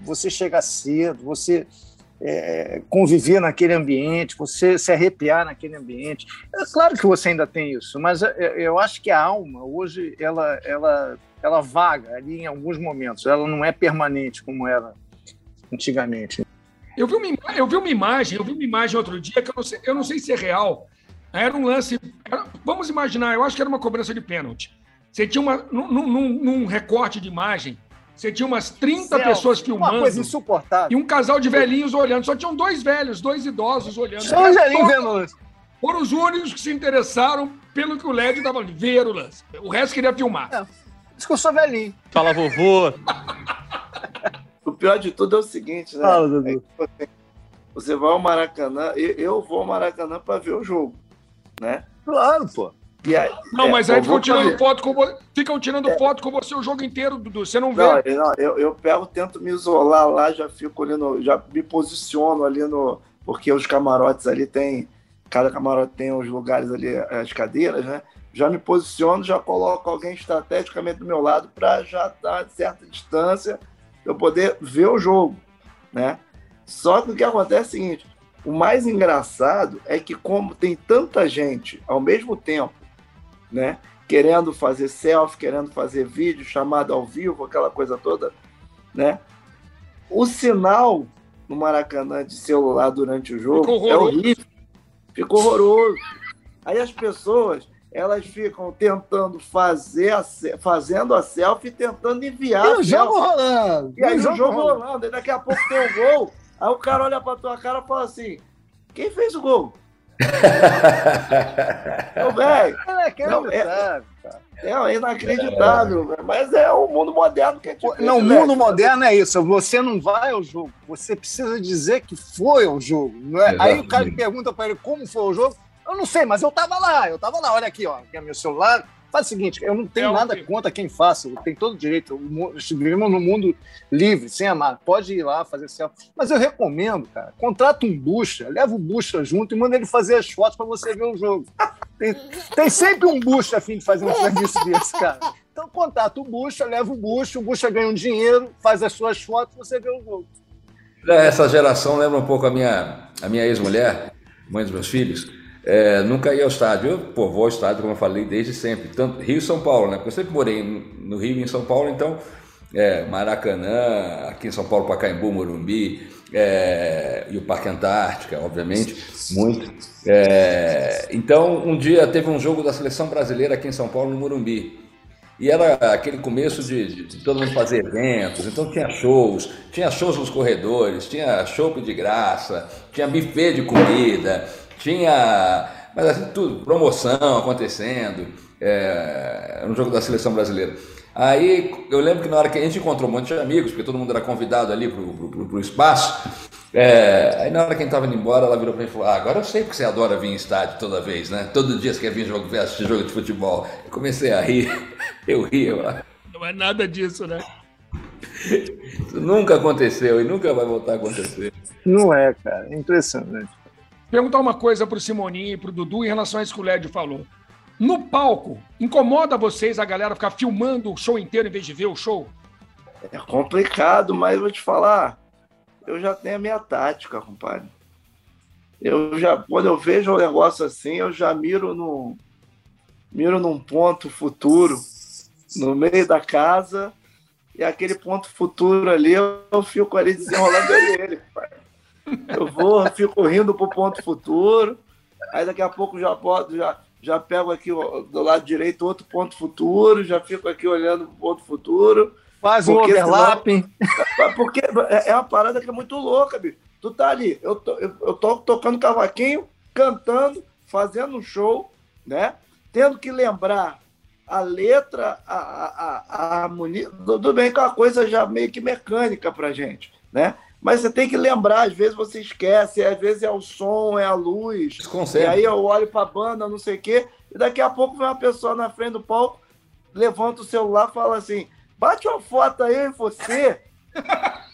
você chegar cedo, você é, conviver naquele ambiente, você se arrepiar naquele ambiente. É claro que você ainda tem isso, mas é, é, eu acho que a alma hoje ela, ela, ela vaga ali em alguns momentos. Ela não é permanente como era antigamente. Eu vi uma, eu vi uma imagem, eu vi uma imagem outro dia que eu não sei, eu não sei se é real. Era um lance. Era, vamos imaginar, eu acho que era uma cobrança de pênalti. Você tinha uma num, num, num recorte de imagem você tinha umas 30 Céu, pessoas filmando. Uma coisa insuportável. E um casal de velhinhos olhando. Só tinham dois velhos, dois idosos olhando. Só os velhinhos vendo o lance. Foram os únicos que se interessaram pelo que o LED estava ali, ver o lance. O resto queria filmar. É, isso que eu sou velhinho. Fala, vovô. o pior de tudo é o seguinte, né? Fala, Dudu. É você vai ao Maracanã, eu vou ao Maracanã para ver o jogo, né? Claro, pô. Aí, não, é, mas aí ficam tirando, foto com, ficam tirando é. foto com você o jogo inteiro, Dudu. Você não vê. Não, não eu, eu pego, tento me isolar lá, já fico ali no. Já me posiciono ali no. Porque os camarotes ali tem. Cada camarote tem os lugares ali, as cadeiras, né? Já me posiciono, já coloco alguém estrategicamente do meu lado para já estar a certa distância eu poder ver o jogo, né? Só que o que acontece é o seguinte: o mais engraçado é que, como tem tanta gente ao mesmo tempo né? Querendo fazer selfie, querendo fazer vídeo, chamada ao vivo, aquela coisa toda, né? O sinal no Maracanã de celular durante o jogo é horrível. Ficou horroroso. Aí as pessoas elas ficam tentando fazer a, fazendo a selfie tentando enviar. E o jogo rolando. E aí o jogo rolando. rolando. E daqui a pouco tem um gol. Aí o cara olha pra tua cara e fala assim: quem fez o gol? Ô, velho. É, é, é inacreditável, é. mas é o mundo moderno que a gente Não, o mundo moderno é isso. Você não vai ao jogo, você precisa dizer que foi ao jogo. Não é? Aí o cara pergunta para ele como foi o jogo. Eu não sei, mas eu tava lá, eu tava lá. Olha aqui, ó, aqui é meu celular, Faz o seguinte, eu não tenho é nada que... contra quem faça, tem todo o direito. Vivemos num mundo livre, sem amar. Pode ir lá fazer selfie. Mas eu recomendo, cara, contrata um bucha, leva o bucha junto e manda ele fazer as fotos para você ver o jogo. Tem, tem sempre um bucha a fim de fazer um serviço desse, cara. Então contrata o bucha, leva o bucha, o bucha ganha um dinheiro, faz as suas fotos você vê o jogo. Essa geração lembra um pouco a minha, a minha ex-mulher, mãe dos meus filhos é, nunca ia ao estádio. Eu pô, vou ao estádio, como eu falei, desde sempre. Tanto Rio e São Paulo, né? Porque eu sempre morei no Rio e em São Paulo, então é, Maracanã, aqui em São Paulo, Pacaembu, Morumbi, é, e o Parque Antártica, obviamente, muito. É, então, um dia teve um jogo da seleção brasileira aqui em São Paulo, no Morumbi. E era aquele começo de, de, todo mundo fazer eventos, então tinha shows, tinha shows nos corredores, tinha show de graça, tinha buffet de comida, tinha, mas assim, tudo, promoção acontecendo, é, no jogo da seleção brasileira. Aí eu lembro que na hora que a gente encontrou um monte de amigos, porque todo mundo era convidado ali pro, pro, pro espaço, é, aí na hora que a gente tava indo embora, ela virou para mim e falou: ah, agora eu sei que você adora vir em estádio toda vez, né? Todo dia você quer vir jogo, assistir jogo de futebol. Eu comecei a rir, eu ria. Eu... Não é nada disso, né? Isso nunca aconteceu e nunca vai voltar a acontecer. Não é, cara, é impressionante perguntar uma coisa para o Simoninho e para o Dudu em relação a isso que o Lédio falou. No palco, incomoda vocês a galera ficar filmando o show inteiro em vez de ver o show? É complicado, mas vou te falar, eu já tenho a minha tática, compadre. Eu já, quando eu vejo um negócio assim, eu já miro no miro num ponto futuro no meio da casa e aquele ponto futuro ali eu fico ali desenrolando ele. Eu vou, fico rindo pro ponto futuro. Aí daqui a pouco já já, já pego aqui do lado direito outro ponto futuro, já fico aqui olhando pro ponto futuro. Faz um overlapping. Senão, porque é, é uma parada que é muito louca, bicho. Tu tá ali, eu tô, eu, eu tô tocando cavaquinho, cantando, fazendo um show, né? Tendo que lembrar a letra, a, a, a harmonia, tudo bem que é uma coisa já meio que mecânica pra gente, né? Mas você tem que lembrar, às vezes você esquece, às vezes é o som, é a luz. E aí eu olho para a banda, não sei o quê, e daqui a pouco vem uma pessoa na frente do palco, levanta o celular e fala assim: bate uma foto aí, você.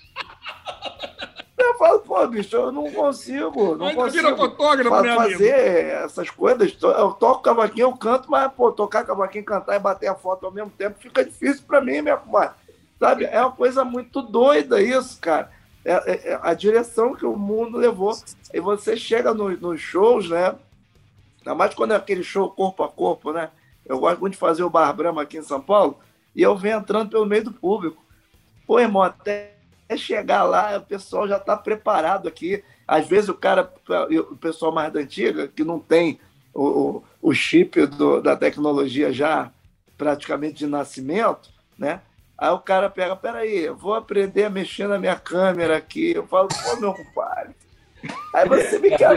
eu falo, pô, bicho, eu não consigo. Não consigo vira fotógrafo, fa fazer essas coisas. Eu toco cavaquinho, eu canto, mas, pô, tocar cavaquinho, cantar e bater a foto ao mesmo tempo fica difícil para mim, minha comadre. Sabe? É uma coisa muito doida isso, cara. É, é, é, a direção que o mundo levou. E você chega nos no shows, né? Ainda mais quando é aquele show corpo a corpo, né? Eu gosto muito de fazer o Bar Brahma aqui em São Paulo e eu venho entrando pelo meio do público. Pô, irmão, até chegar lá, o pessoal já está preparado aqui. Às vezes o cara, o pessoal mais da antiga, que não tem o, o chip do, da tecnologia já praticamente de nascimento, né? Aí o cara pega, peraí, eu vou aprender a mexer na minha câmera aqui. Eu falo, pô, meu compadre. Aí você me quer.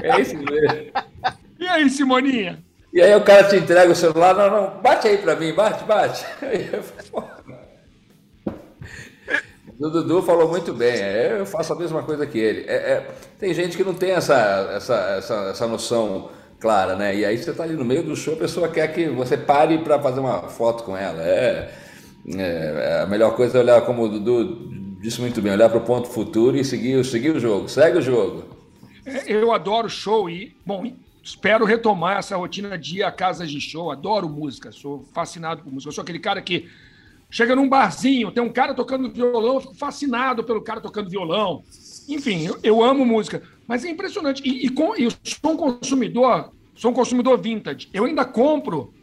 É, é isso mesmo. E aí, Simoninha? E aí o cara te entrega o celular, não, não, bate aí pra mim, bate, bate. O Dudu falou muito bem, é, eu faço a mesma coisa que ele. É, é, tem gente que não tem essa, essa, essa, essa noção clara, né? E aí você está ali no meio do show, a pessoa quer que você pare para fazer uma foto com ela. É, é, a melhor coisa é olhar, como o Dudu disse muito bem, olhar para o ponto futuro e seguir, seguir o jogo. Segue o jogo. É, eu adoro show e, bom, espero retomar essa rotina de ir a casas de show. Adoro música, sou fascinado por música. Eu sou aquele cara que chega num barzinho, tem um cara tocando violão, eu fico fascinado pelo cara tocando violão. Enfim, eu, eu amo música. Mas é impressionante. E, e, com, e eu sou um consumidor, sou um consumidor vintage. Eu ainda compro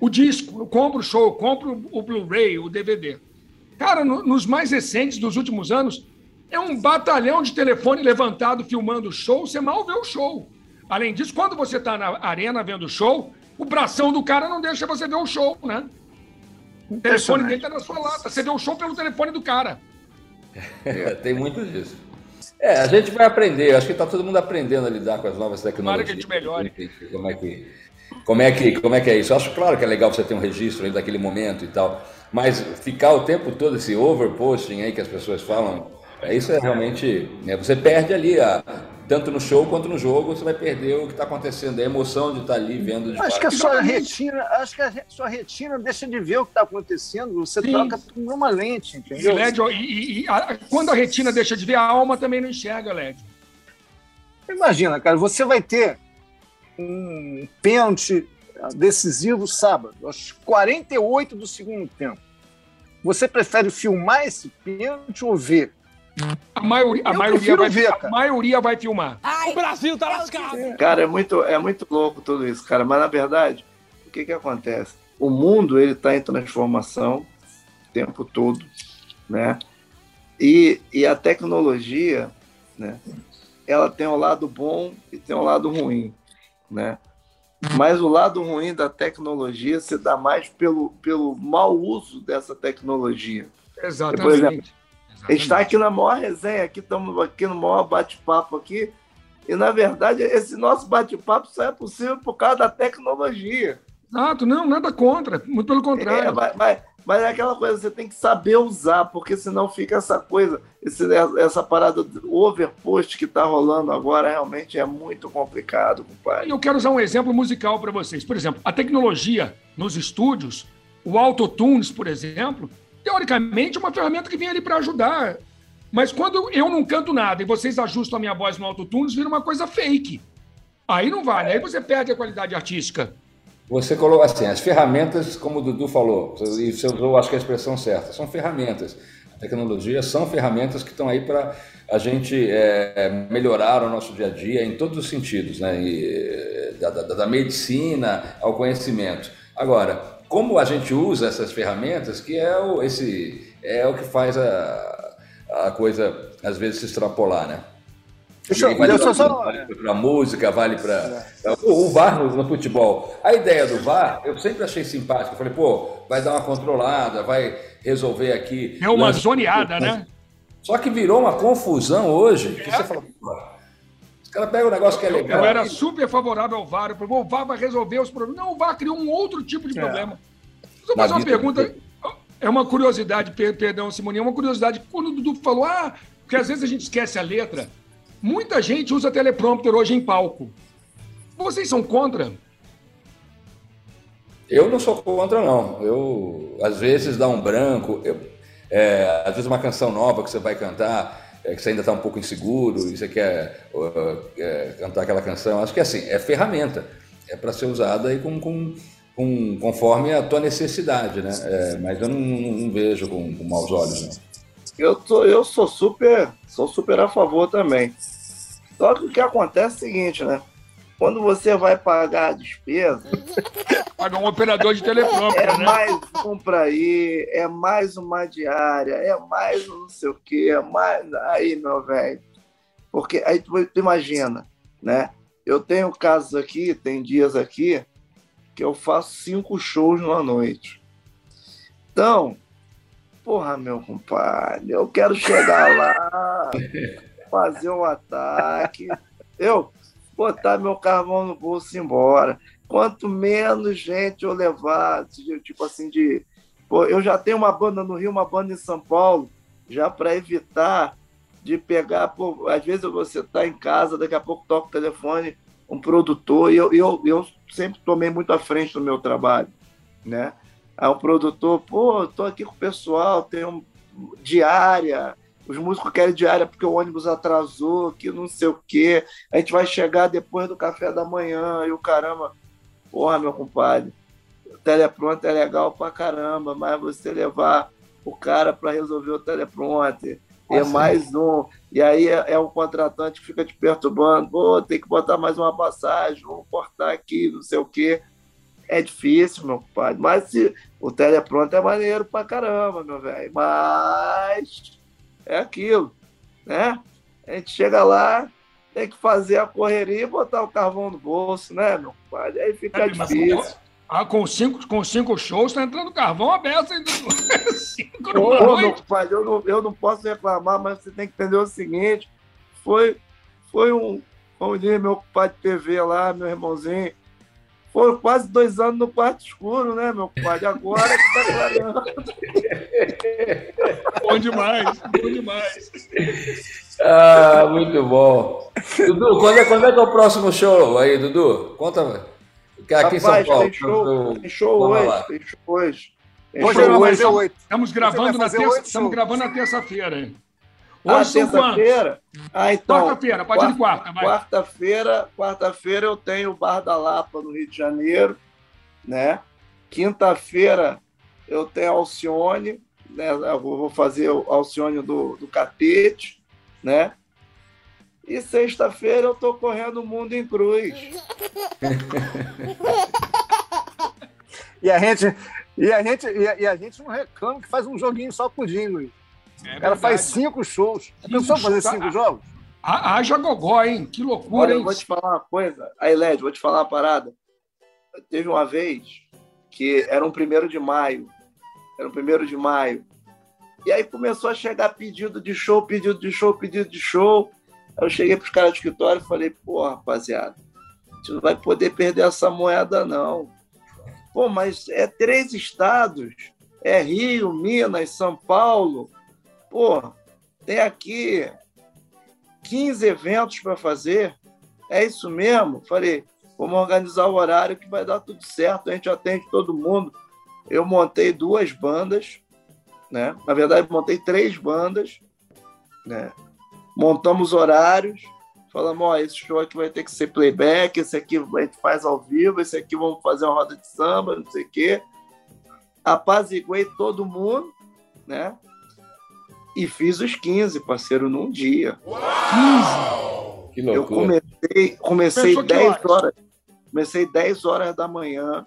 o disco, eu compro o show, eu compro o Blu-ray, o DVD. Cara, no, nos mais recentes dos últimos anos, é um batalhão de telefone levantado filmando o show, você mal vê o show. Além disso, quando você está na arena vendo o show, o bração do cara não deixa você ver o show, né? O telefone dele está na sua lata. Você vê o show pelo telefone do cara. É, tem muito disso. É, a gente vai aprender. Acho que está todo mundo aprendendo a lidar com as novas tecnologias. Claro que a gente melhore. Como é que, como é que, como é que é isso? Eu acho claro que é legal você ter um registro aí daquele momento e tal. Mas ficar o tempo todo esse overposting aí que as pessoas falam, é, isso é realmente. Né, você perde ali a, tanto no show quanto no jogo, você vai perder o que está acontecendo, a emoção de estar tá ali vendo de Acho que a sua retina, acho que a sua retina deixa de ver o que está acontecendo, você Sim. troca numa lente, entendeu? LED, e, e a, quando a retina deixa de ver, a alma também não enxerga, LED. Imagina, cara, você vai ter um pênalti decisivo sábado, aos 48 do segundo tempo. Você prefere filmar esse pênalti ou ver? A maioria, a maioria, vai, ver, a maioria vai filmar. Ai, o Brasil tá lascado. Cara, é muito, é muito louco tudo isso, cara. Mas na verdade, o que que acontece? O mundo ele está em transformação o tempo todo, né? E, e a tecnologia, né? Ela tem um lado bom e tem um lado ruim, né? Mas o lado ruim da tecnologia se dá mais pelo, pelo mau uso dessa tecnologia. Exatamente. Por exemplo, a gente está aqui na maior resenha, aqui estamos aqui no maior bate-papo aqui. E, na verdade, esse nosso bate-papo só é possível por causa da tecnologia. Exato, não, nada contra, muito pelo contrário. É, mas, mas, mas, é aquela coisa, você tem que saber usar, porque senão fica essa coisa, esse, essa parada overpost que está rolando agora, realmente é muito complicado, compadre. Eu quero usar um exemplo musical para vocês. Por exemplo, a tecnologia nos estúdios, o Autotunes, por exemplo, teoricamente, é uma ferramenta que vem ali para ajudar. Mas quando eu não canto nada e vocês ajustam a minha voz no autotunes, vira uma coisa fake. Aí não vale, aí você perde a qualidade artística. Você colocou assim, as ferramentas, como o Dudu falou, e você usou, acho que a expressão certa, são ferramentas. A tecnologia são ferramentas que estão aí para a gente é, melhorar o nosso dia a dia em todos os sentidos, né? E, da, da, da medicina ao conhecimento. Agora, como a gente usa essas ferramentas, que é o, esse, é o que faz a, a coisa, às vezes, se extrapolar, né? Deixa, vale para só... a música, vale para. O, o VAR no, no, futebol. A ideia do VAR, eu sempre achei simpática. Eu falei, pô, vai dar uma controlada, vai resolver aqui. É uma zoneada, né? Só que virou uma confusão hoje, que é. você fala, Os caras pegam um negócio que é legal. Eu era super favorável ao VAR. Eu o VAR vai resolver os problemas. Não, o VAR criou um outro tipo de é. problema. Só fazer uma pergunta. É uma curiosidade, perdão, Simoninha, é uma curiosidade. Quando o Dudu falou, ah, porque às vezes a gente esquece a letra. Muita gente usa teleprompter hoje em palco. Vocês são contra? Eu não sou contra, não. Eu, às vezes, dá um branco. Eu, é, às vezes, uma canção nova que você vai cantar, é, que você ainda está um pouco inseguro, e você quer uh, é, cantar aquela canção. Acho que, assim, é ferramenta. É para ser usada aí com, com, com, conforme a tua necessidade, né? É, mas eu não, não, não vejo com, com, maus olhos. Eu, tô, eu sou super sou super a favor também. Só que o que acontece é o seguinte, né? Quando você vai pagar a despesa. Pagar um operador de telefone. É né? mais um para ir, é mais uma diária, é mais um não sei o quê, é mais. Aí, meu velho. Porque aí tu, tu imagina, né? Eu tenho casos aqui, tem dias aqui, que eu faço cinco shows numa noite. Então, porra, meu compadre, eu quero chegar lá, fazer um ataque. Eu botar meu carvão no bolso e ir embora. Quanto menos gente eu levar, tipo assim, de. Pô, eu já tenho uma banda no Rio, uma banda em São Paulo, já para evitar de pegar. Pô, às vezes você está em casa, daqui a pouco toca o telefone, um produtor, e eu, eu, eu sempre tomei muito à frente do meu trabalho, né? Aí um produtor, pô, tô aqui com o pessoal, um diária, os músicos querem diária porque o ônibus atrasou, que não sei o quê. A gente vai chegar depois do café da manhã e o caramba. Porra, meu compadre, o teleprompter é legal pra caramba, mas você levar o cara para resolver o teleprompter é mais um. E aí é, é o contratante que fica te perturbando. Pô, tem que botar mais uma passagem, vamos cortar aqui, não sei o quê. É difícil, meu compadre. Mas se, o teleprompter é maneiro pra caramba, meu velho. Mas é aquilo, né? A gente chega lá, tem que fazer a correria e botar o carvão no bolso, né, meu pai? Aí fica é, difícil. Ah, com cinco, com cinco shows, tá entrando carvão aberto ainda. cinco Ô, meu pai, eu não, eu não posso reclamar, mas você tem que entender o seguinte: foi, foi um, como diz meu pai de TV lá, meu irmãozinho, foram quase dois anos no quarto escuro, né, meu pai? Agora que tá clareando. bom demais, bom demais. Ah, muito bom. Dudu, quando é, quando é que é o próximo show aí, Dudu? Conta. É aqui Rapaz, em São Paulo. Tem show, tem show hoje, tem show hoje. Tem hoje show hoje. Oito. Estamos gravando na terça, estamos gravando na terça-feira, hein? Ah, hoje ah, terça-feira? Ah, então. Quarta-feira, pode ir quarta. Quarta-feira, quarta-feira eu tenho o Bar da Lapa no Rio de Janeiro, né? Quinta-feira eu tenho Alcione, né? Eu vou fazer o Alcione do, do Catete, né? E sexta-feira eu tô correndo o mundo em cruz. e a gente e a gente e a, e a gente não reclama que faz um joguinho só com o Jingle. É o cara faz cinco shows. Cinco Pensou fazer cinco tá... jogos? Haja gogó, hein? Que loucura, Olha, hein? Eu vou te falar uma coisa. Aí, Led, vou te falar uma parada. Teve uma vez que era um primeiro de maio. Era um primeiro de maio. E aí começou a chegar pedido de show, pedido de show, pedido de show. Aí eu cheguei para os caras do escritório e falei, pô, rapaziada, a gente não vai poder perder essa moeda, não. Pô, mas é três estados. É Rio, Minas, São Paulo pô, tem aqui 15 eventos para fazer, é isso mesmo? Falei, vamos organizar o horário que vai dar tudo certo, a gente atende todo mundo. Eu montei duas bandas, né? Na verdade, montei três bandas, né? Montamos horários, falamos, ó, esse show aqui vai ter que ser playback, esse aqui a gente faz ao vivo, esse aqui vamos fazer uma roda de samba, não sei o quê. Apaziguei todo mundo, né? E fiz os 15, parceiro, num dia. 15? Que loucura. Eu comecei, comecei 10 horas. Comecei 10 horas da manhã,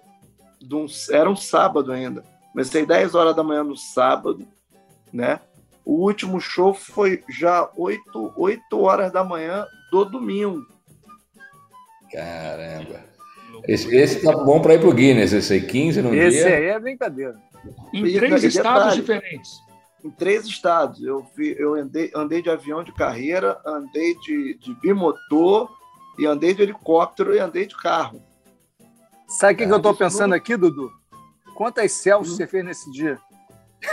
um, era um sábado ainda. Comecei 10 horas da manhã no sábado, né? O último show foi já 8, 8 horas da manhã do domingo. Caramba. Esse, esse tá bom para ir pro Guinness, esse aí, 15 no esse dia. Esse aí é brincadeira. Em três estados diferentes. Em três estados. Eu, vi, eu andei, andei de avião de carreira, andei de, de bimotor, e andei de helicóptero e andei de carro. Sabe o que, é, que eu estou pensando aqui, Dudu? Quantas selfies hum. você fez nesse dia?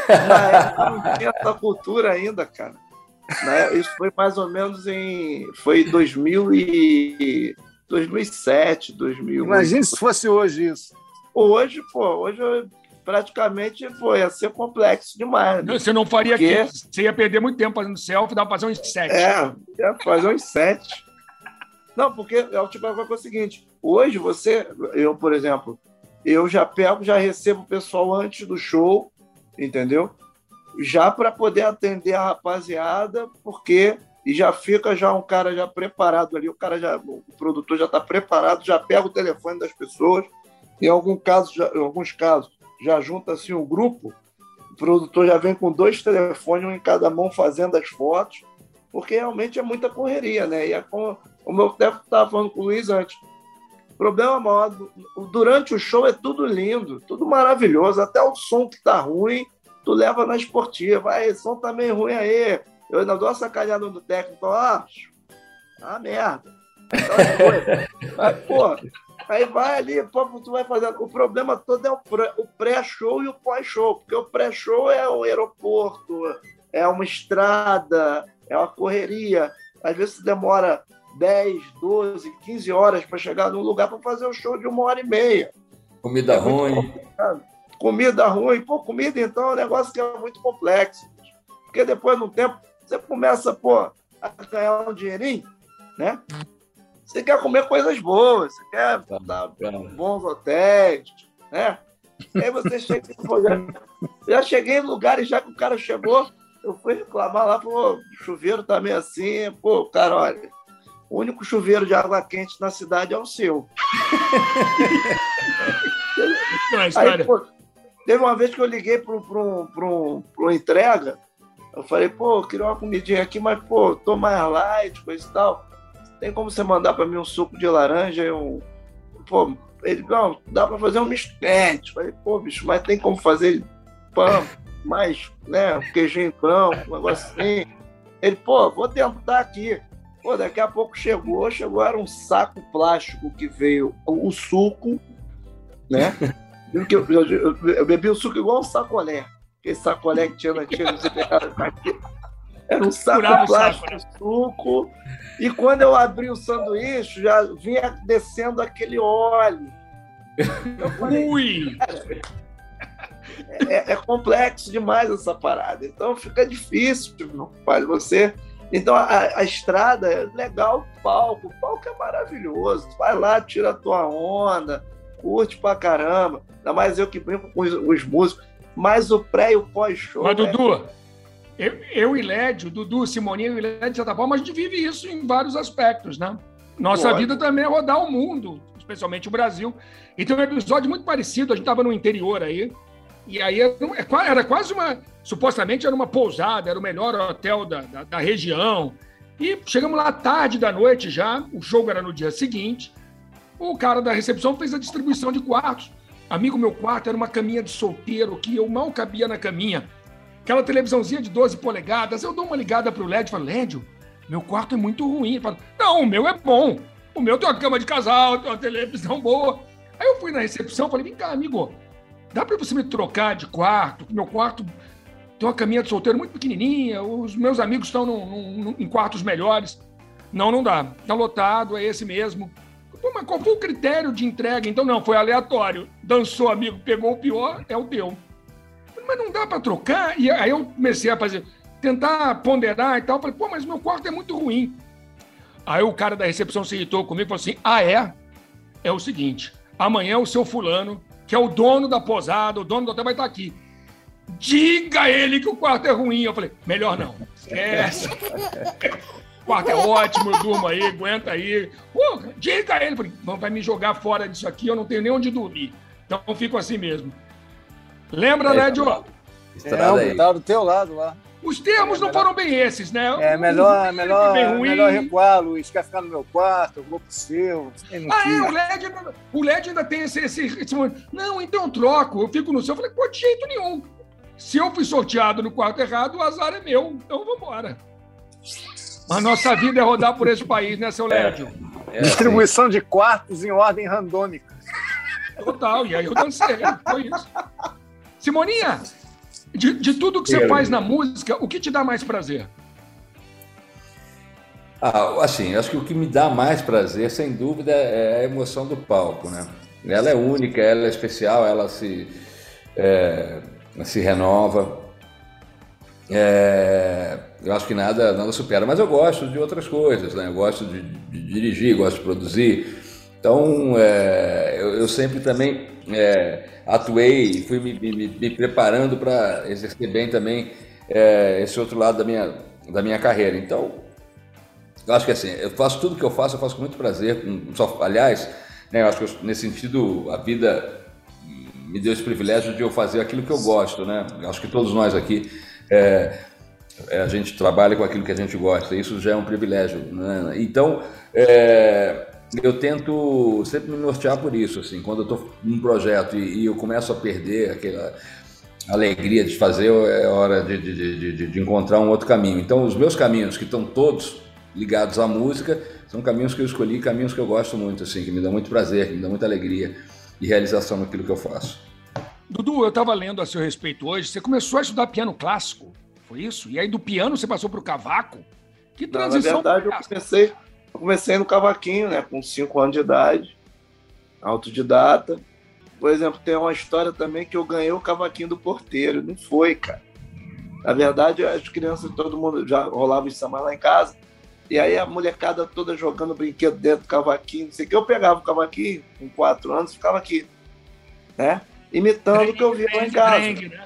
Na não tinha essa cultura ainda, cara. Né? Isso foi mais ou menos em. Foi 2000 e... 2007, 2000. Imagina se fosse hoje isso. Hoje, pô, hoje praticamente foi, ia ser complexo demais. Né? Você não faria Porque... aqui, você ia perder muito tempo fazendo selfie, dá pra fazer uns sete. É, ia fazer uns sete. Não, porque é o tipo é o seguinte: hoje você, eu, por exemplo, eu já pego, já recebo o pessoal antes do show, entendeu? Já para poder atender a rapaziada, porque e já fica já um cara já preparado ali, o cara já, o produtor já está preparado, já pega o telefone das pessoas. Em algum caso, já, em alguns casos, já junta assim um grupo, o produtor já vem com dois telefones, um em cada mão fazendo as fotos, porque realmente é muita correria, né? E é como, o meu técnico estava falando com o Luiz antes. O problema maior, durante o show é tudo lindo, tudo maravilhoso, até o som que tá ruim, tu leva na esportiva. Aí, som tá meio ruim aí. Eu ainda dou uma sacaneada no técnico, ah, ah, merda. Mas, pô, Aí vai ali, pô, tu vai fazendo. O problema todo é o pré-show e o pós-show, porque o pré-show é o aeroporto, é uma estrada, é uma correria. Às vezes demora 10, 12, 15 horas para chegar num lugar para fazer o um show de uma hora e meia. Comida é ruim. Comida ruim. Pô, comida então é um negócio que é muito complexo. Porque depois, de um tempo, você começa, pô, a ganhar um dinheirinho, né? Você quer comer coisas boas, você quer tá, dar bons hotéis, né? Aí você chega pô, já, já cheguei em lugares já que o cara chegou, eu fui reclamar lá, pô, o chuveiro tá meio assim, pô, cara, olha, o único chuveiro de água quente na cidade é o seu. Aí, pô, teve uma vez que eu liguei para um, um, entrega, eu falei, pô, eu queria uma comidinha aqui, mas, pô, tô mais light, coisa e tal tem como você mandar para mim um suco de laranja e um. Pô, ele, não, dá para fazer um misto quente. Falei, pô, bicho, mas tem como fazer pão, mais, né, um queijinho branco, um negócio assim. Ele, pô, vou tentar aqui. Pô, daqui a pouco chegou, chegou, era um saco plástico que veio o suco, né? Eu, eu, eu, eu bebi o suco igual um sacolé. Aquele sacolé que tinha na antiga, era um saco Curava plástico, saco, né? suco. E quando eu abri o sanduíche, já vinha descendo aquele óleo. Falei, Ui! É, é, complexo demais essa parada. Então fica difícil, meu pai, você. Então a, a, estrada é legal, o palco. O palco é maravilhoso. Vai lá, tira a tua onda, curte pra caramba. Ainda mais eu que brinco com os, os músicos. Mas o pré e o pós-show. Mas, Dudu, eu, eu e Lédio, Dudu, Simoninho e Lédio, de certa forma, a gente vive isso em vários aspectos, né? Nossa vida também é rodar o mundo, especialmente o Brasil. E tem um episódio muito parecido, a gente estava no interior aí, e aí era, é era, quase uma. Supostamente era uma pousada, era o melhor hotel da, da, da, região. E chegamos lá tarde da noite já, o jogo era no dia seguinte. O cara da recepção fez a distribuição de quartos. Amigo, meu quarto era uma caminha de solteiro que eu mal cabia na caminha aquela televisãozinha de 12 polegadas. Eu dou uma ligada pro LED e falo, Lédio, meu quarto é muito ruim. Não, o meu é bom. O meu tem uma cama de casal, tem uma televisão boa. Aí eu fui na recepção falei, vem cá, amigo, dá para você me trocar de quarto? Meu quarto tem uma caminha de solteiro muito pequenininha, os meus amigos estão num, num, em quartos melhores. Não, não dá. Tá lotado, é esse mesmo. Pô, mas qual foi o critério de entrega? Então, não, foi aleatório. Dançou, amigo, pegou o pior, é o teu mas não dá para trocar. E aí eu comecei a fazer, tentar ponderar e tal. Falei, pô, mas meu quarto é muito ruim. Aí o cara da recepção se irritou comigo e falou assim: ah, é? É o seguinte, amanhã o seu fulano, que é o dono da posada, o dono do hotel, vai estar aqui. Diga a ele que o quarto é ruim. Eu falei, melhor não. Esquece. o quarto é ótimo, eu durmo aí, aguenta aí. Diga a ele. Falei, vai me jogar fora disso aqui, eu não tenho nem onde dormir. Então eu fico assim mesmo. Lembra, né, Diogo? É, tá do teu lado lá. Os termos é, não foram bem esses, né? É melhor, melhor, melhor recuar, Luiz. Quer ficar no meu quarto, eu vou pro seu. Ah, é, o LED, ainda, o LED ainda tem esse, esse, esse, Não, então eu troco, eu fico no seu. Eu falei, pô, de jeito nenhum. Se eu fui sorteado no quarto errado, o azar é meu. Então vamos embora. A nossa vida é rodar por esse país, né, seu Lédio? É, é, Distribuição de quartos em ordem randômica. Total, e aí eu dancei, foi isso. Simoninha, de, de tudo que você faz na música, o que te dá mais prazer? Ah, assim, acho que o que me dá mais prazer, sem dúvida, é a emoção do palco, né? Ela é única, ela é especial, ela se, é, se renova. É, eu acho que nada, nada supera, mas eu gosto de outras coisas, né? Eu gosto de, de dirigir, gosto de produzir. Então, é, eu, eu, sempre também é, atuei, fui me, me, me preparando para exercer bem também é, esse outro lado da minha, da minha carreira. Então, eu acho que assim, eu faço tudo que eu faço, eu faço com muito prazer. Com, só, aliás, né, eu acho que eu, nesse sentido a vida me deu esse privilégio de eu fazer aquilo que eu gosto, né? Eu acho que todos nós aqui é, é, a gente trabalha com aquilo que a gente gosta. Isso já é um privilégio, né? Então é, eu tento sempre me nortear por isso, assim. Quando eu estou num projeto e, e, eu começo a perder aquela alegria de fazer, é hora de, de, de, de encontrar um outro caminho. Então os meus caminhos que estão todos ligados à música, são caminhos que eu escolhi, caminhos que eu gosto muito, assim, que me dão muito prazer, que me dão muita alegria e realização naquilo que eu faço. Dudu, eu estava lendo a seu respeito hoje. Você começou a estudar piano clássico, foi isso? E aí do piano você passou para o cavaco? Que transição? Não, na verdade, eu comecei, eu comecei no cavaquinho, né, com 5 anos de idade, autodidata. Por exemplo, tem uma história também que eu ganhei o cavaquinho do porteiro. Não foi, cara. Na verdade, as crianças, todo mundo já rolava em samba lá em casa. E aí a molecada toda jogando brinquedo dentro do cavaquinho, não sei o que. Eu pegava o cavaquinho com quatro anos ficava aqui, né? Imitando o que eu via lá em casa. Né?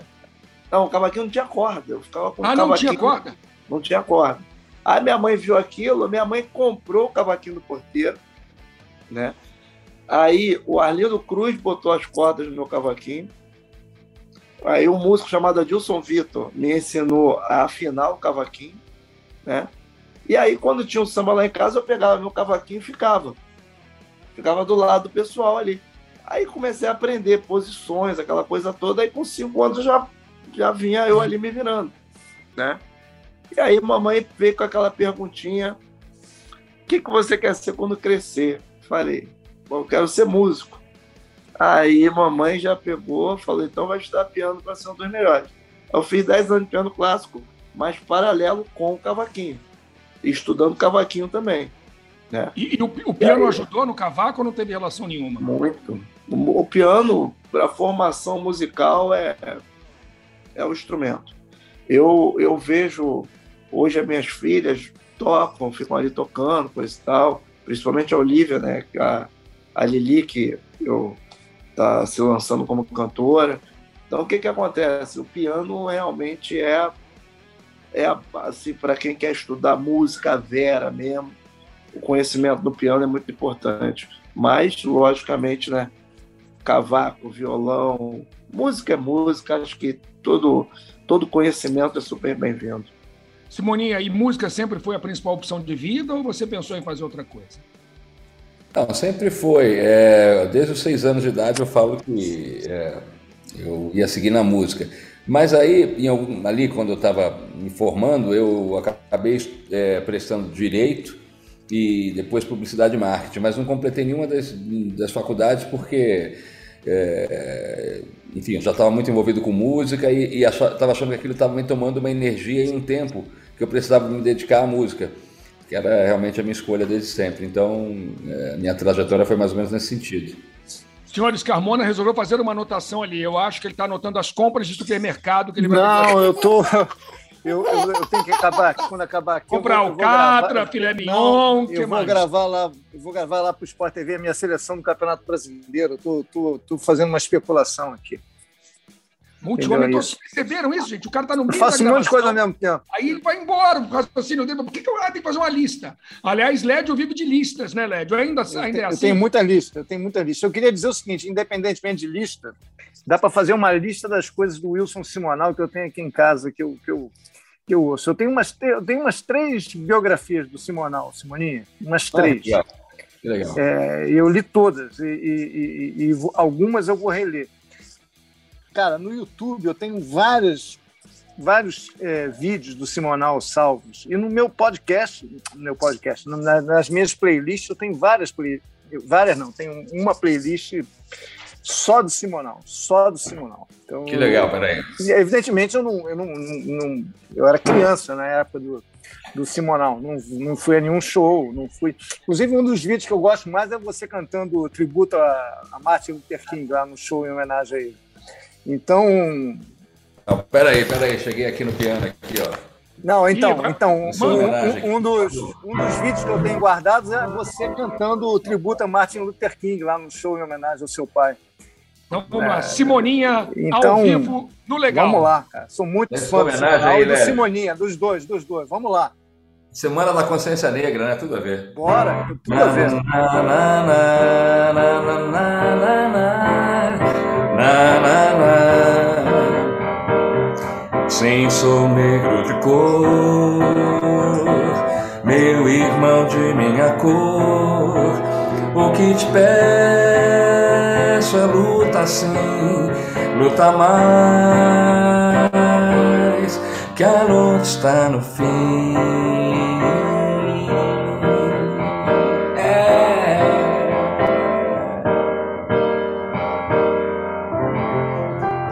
Não, o cavaquinho não tinha corda. Eu ficava com ah, o cavaquinho. não tinha corda? Não tinha corda. Aí minha mãe viu aquilo, minha mãe comprou o cavaquinho do porteiro, né? Aí o Arlindo Cruz botou as cordas no meu cavaquinho. Aí um músico chamado Adilson Vitor me ensinou a afinar o cavaquinho, né? E aí, quando tinha um samba lá em casa, eu pegava meu cavaquinho e ficava. Ficava do lado do pessoal ali. Aí comecei a aprender posições, aquela coisa toda. Aí com cinco anos já, já vinha eu ali me virando, né? E aí mamãe veio com aquela perguntinha: o que, que você quer ser quando crescer? Falei, eu quero ser músico. Aí mamãe já pegou, falou, então vai estudar piano para ser um dos melhores. Eu fiz 10 anos de piano clássico, mas paralelo com o cavaquinho estudando cavaquinho também. Né? E, e o, o, piano aí, ajudou no cavaco ou não teve relação nenhuma? Muito. O, o piano, para formação musical, é, é o instrumento. Eu, eu vejo hoje as minhas filhas tocam, ficam ali tocando, coisa e tal, principalmente a Olivia, né? A, a Lili, que eu tá se lançando como cantora. Então, o que, que acontece? O piano realmente é é assim, para quem quer estudar música vera mesmo, o conhecimento do piano é muito importante. Mas, logicamente, né, cavaco, violão, música é música, acho que todo, todo conhecimento é super bem-vindo. Simoninha, e música sempre foi a principal opção de vida ou você pensou em fazer outra coisa? Não, sempre foi. É, desde os seis anos de idade eu falo que é, eu ia seguir na música. Mas aí, algum, ali, quando eu estava me formando, eu acabei é, prestando direito e depois publicidade e marketing, mas não completei nenhuma das, das faculdades porque, é, enfim, eu já estava muito envolvido com música e estava achando que aquilo estava me tomando uma energia e um tempo que eu precisava me dedicar à música, que era realmente a minha escolha desde sempre. Então, é, minha trajetória foi mais ou menos nesse sentido. Senhores, Carmona resolveu fazer uma anotação ali. Eu acho que ele está anotando as compras de supermercado que ele vai Não, eu tô. Eu, eu, eu, tenho que acabar quando acabar aqui. Comprar alcatra, filé mignon. eu vou mais? gravar lá, eu vou gravar lá para o Sport TV a minha seleção do Campeonato Brasileiro. Tô, tô, tô fazendo uma especulação aqui. Multi-homem, perceberam isso, gente? O cara tá no meio Eu faço um monte de coisa ao mesmo tempo. Aí ele vai embora, o raciocínio dele. Por que, que eu tenho que fazer uma lista? Aliás, Lédio vive de listas, né, Lédio? Ainda, eu ainda é assim. Eu tenho muita lista, eu tenho muita lista. Eu queria dizer o seguinte: independentemente de lista, dá para fazer uma lista das coisas do Wilson Simonal que eu tenho aqui em casa, que eu, que eu, que eu ouço. Eu tenho umas, eu tenho umas três biografias do Simonal, Simoninha. Umas ah, três. Ah, que legal. É, eu li todas, e, e, e, e algumas eu vou reler. cara, no YouTube eu tenho vários, vários é, vídeos do Simonal salvos. E no meu podcast, no meu podcast, nas minhas playlists, eu tenho várias playlists. Várias não, tenho uma playlist só do Simonal, só do Simonal. Então, que legal, peraí. Evidentemente, eu não, eu não, não, eu era criança na época do, do Simonal, não, não fui a nenhum show, não fui. Inclusive, um dos vídeos que eu gosto mais é você cantando tributo a, a Martin Luther King lá no show em homenagem a ele. Então. Não, peraí, peraí, cheguei aqui no piano aqui, ó. Não, então, então um, um, um, dos, um dos vídeos que eu tenho guardados é você cantando o tributo a Martin Luther King lá no show em homenagem ao seu pai. Então vamos lá, Simoninha então, ao vivo no legal. Vamos lá, cara. Sou muito Essa fã do, aí, do Simoninha, dos dois, dos dois. Vamos lá. Semana da Consciência Negra, né? Tudo a ver. Bora, tudo a ver. Sim, sou negro de cor, meu irmão de minha cor. O que te peço é luta sim, luta mais, que a luta está no fim.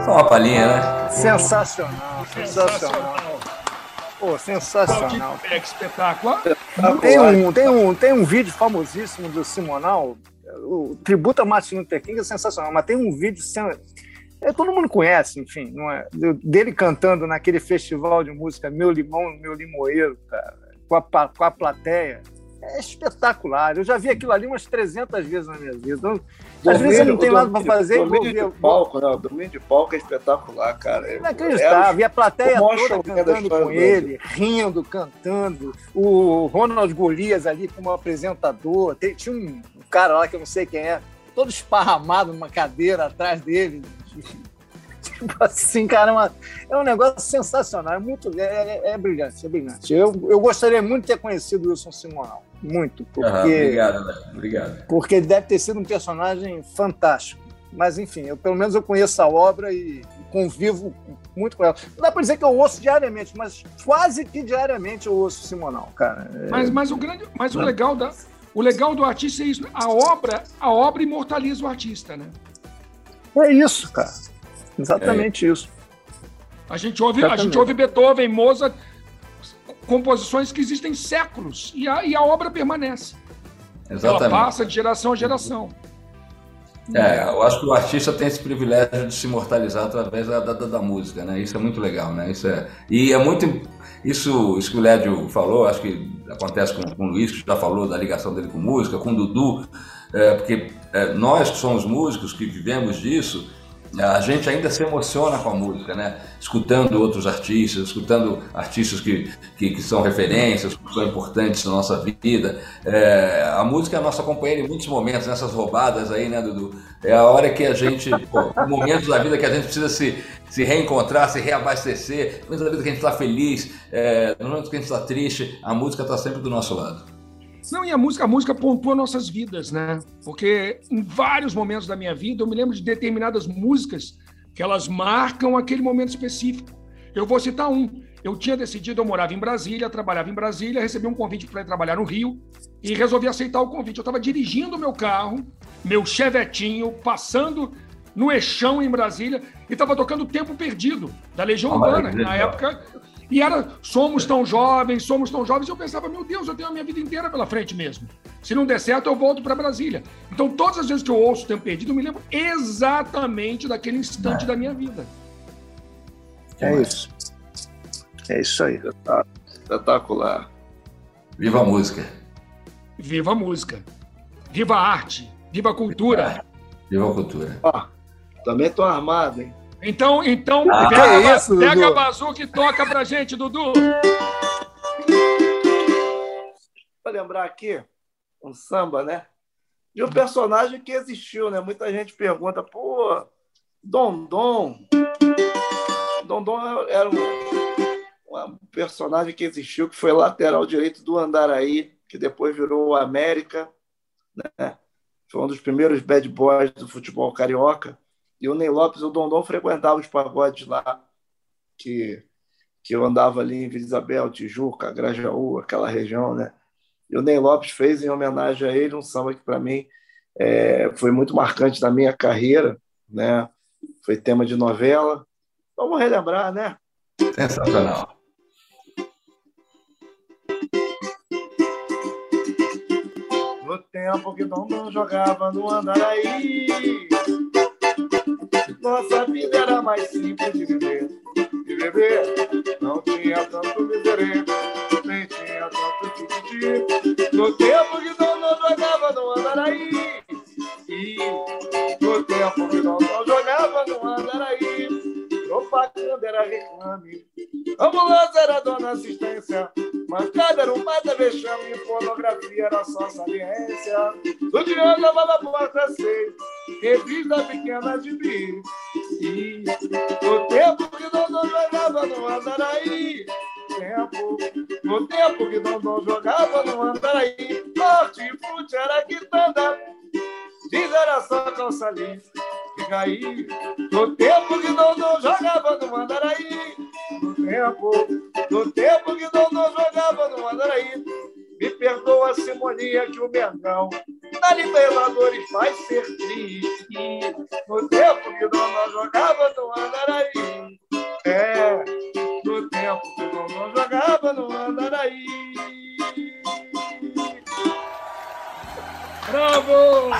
Só uma palhinha, né? Sensacional, sensacional. Pô, sensacional. É espetáculo. Tem um, tem, um, tem um vídeo famosíssimo do Simonal, o tributo a Martin Luther King é sensacional, mas tem um vídeo é, todo mundo conhece, enfim, não é? dele cantando naquele festival de música Meu Limão, Meu Limoeiro, cara, com a, com a plateia é espetacular. Eu já vi aquilo ali umas 300 vezes na minha vida. Então, às vezes eu não tenho nada para fazer. Domínio de palco, né? O domínio de palco é espetacular, cara. É inacreditável. E a plateia toda cantando com ele, rindo, cantando. O Ronald Golias ali como apresentador. Tinha um cara lá que eu não sei quem é, todo esparramado numa cadeira atrás dele. Tipo assim, cara, é, uma, é um negócio sensacional, é muito é, é, é, brilhante, é brilhante. Eu, eu gostaria muito de ter conhecido o Wilson Simonal, muito, porque uhum, obrigado, né? obrigado. Porque ele deve ter sido um personagem fantástico. Mas enfim, eu pelo menos eu conheço a obra e convivo muito com ela. Não dá para dizer que eu ouço diariamente, mas quase que diariamente eu ouço Simonal, cara. É mas, mas o grande, mas o legal da o legal do artista é isso, né? a obra, a obra imortaliza o artista, né? É isso, cara. Exatamente é. isso. A gente, ouve, a gente ouve Beethoven, Mozart, composições que existem séculos e a, e a obra permanece. Exatamente. Ela passa de geração a geração. É, eu acho que o artista tem esse privilégio de se imortalizar através da, da, da, música, né? Isso é muito legal, né? Isso é, e é muito. Isso, isso que o Lédio falou, acho que acontece com, com o Luiz, que já falou da ligação dele com música, com o Dudu, é, porque é, nós que somos músicos, que vivemos disso, a gente ainda se emociona com a música, né? Escutando outros artistas, escutando artistas que, que, que são referências, que são importantes na nossa vida. É, a música é a nossa companheira em muitos momentos, nessas roubadas aí, né, Dudu? É a hora que a gente, pô, momentos da vida que a gente precisa se, se reencontrar, se reabastecer, momentos da vida que a gente está feliz, é, no momento que a gente está triste, a música está sempre do nosso lado. Não, e a música, a música pontua nossas vidas, né? Porque em vários momentos da minha vida eu me lembro de determinadas músicas que elas marcam aquele momento específico. Eu vou citar um. Eu tinha decidido, eu morava em Brasília, trabalhava em Brasília, recebi um convite para ir trabalhar no Rio e resolvi aceitar o convite. Eu estava dirigindo o meu carro, meu chevetinho, passando no Eixão em Brasília e estava tocando Tempo Perdido, da Legião Urbana. Na época, e era, somos tão jovens, somos tão jovens. Eu pensava, meu Deus, eu tenho a minha vida inteira pela frente mesmo. Se não der certo, eu volto para Brasília. Então, todas as vezes que eu ouço o Tempo Perdido, eu me lembro exatamente daquele instante é. da minha vida. É isso. É isso aí. Espetacular. Viva a música. Viva a música. Viva a arte. Viva a cultura. Viva a cultura. Ó, também tô armado, hein? Então, então ah, pega, é isso, pega a bazuca e toca pra gente, Dudu. Para lembrar aqui, um samba, né? De um personagem que existiu, né? Muita gente pergunta, pô, Dondon. Dondon era um, um personagem que existiu, que foi lateral direito do Andaraí, que depois virou América, né? Foi um dos primeiros bad boys do futebol carioca. E o Ney Lopes o Dondon frequentavam os pagodes lá, que, que eu andava ali em Vila Isabel, Tijuca, Grajaú, aquela região, né? E o Ney Lopes fez em homenagem a ele um samba que, para mim, é, foi muito marcante na minha carreira, né? Foi tema de novela. Vamos relembrar, né? Sensacional. No tempo que Dom jogava no Andaraí, nossa vida era mais simples de viver. De viver, não tinha tanto miserê, nem tinha tanto tititi. No tempo que Dom jogava no Andaraí, e no tempo que Dom jogava no Andaraí, propaganda era reclame, ambulância era dona assistência, mancada era um mata vexame, pornografia era só saliência. O Diego levava a porta seis, revista pequena de bi. E no tempo que Dondon jogava no Andaraí, tempo, no tempo que Dondon jogava no Andaraí, norte e era quitanda, diz era só calça. Fica aí, no tempo que Dondon jogava no Andaraí, no tempo, no tempo que Dondon jogava no Andaraí, me perdoa, Simonia, que o Mengão na Libertadores vai ser triste. No tempo que Dondon jogava no Andaraí, é, no tempo que Dondon jogava no Andaraí. Bravo!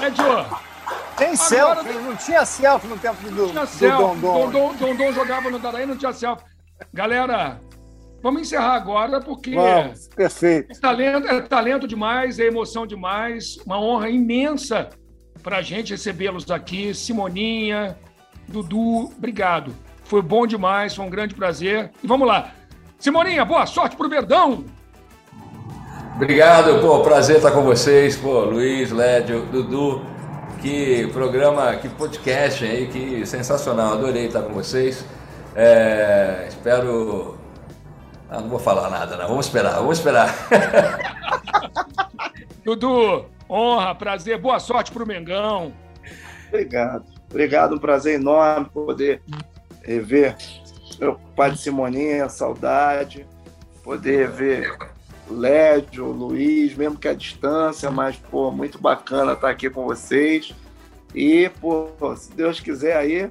Médio! Tem selfie, não tinha selfie no tempo do, Tinha do selfie. Dondon. Dondon, Dondon jogava no Daraí, não tinha selfie. Galera, vamos encerrar agora, porque Vamos, perfeito. é talento, é talento demais, é emoção demais. Uma honra imensa para a gente recebê-los aqui. Simoninha, Dudu, obrigado. Foi bom demais, foi um grande prazer. E vamos lá. Simoninha, boa sorte pro Verdão! Obrigado, pô, prazer estar com vocês, pô, Luiz, Lédio, Dudu, que programa, que podcast aí, que sensacional, adorei estar com vocês. É, espero. Ah, não vou falar nada, não. Vamos esperar, vamos esperar. Dudu, honra, prazer, boa sorte pro Mengão. Obrigado. Obrigado, um prazer enorme poder rever meu pai de Simoninha, saudade, poder ver Lédio, Luiz, mesmo que à distância, mas, pô, muito bacana estar aqui com vocês. E, pô, se Deus quiser aí,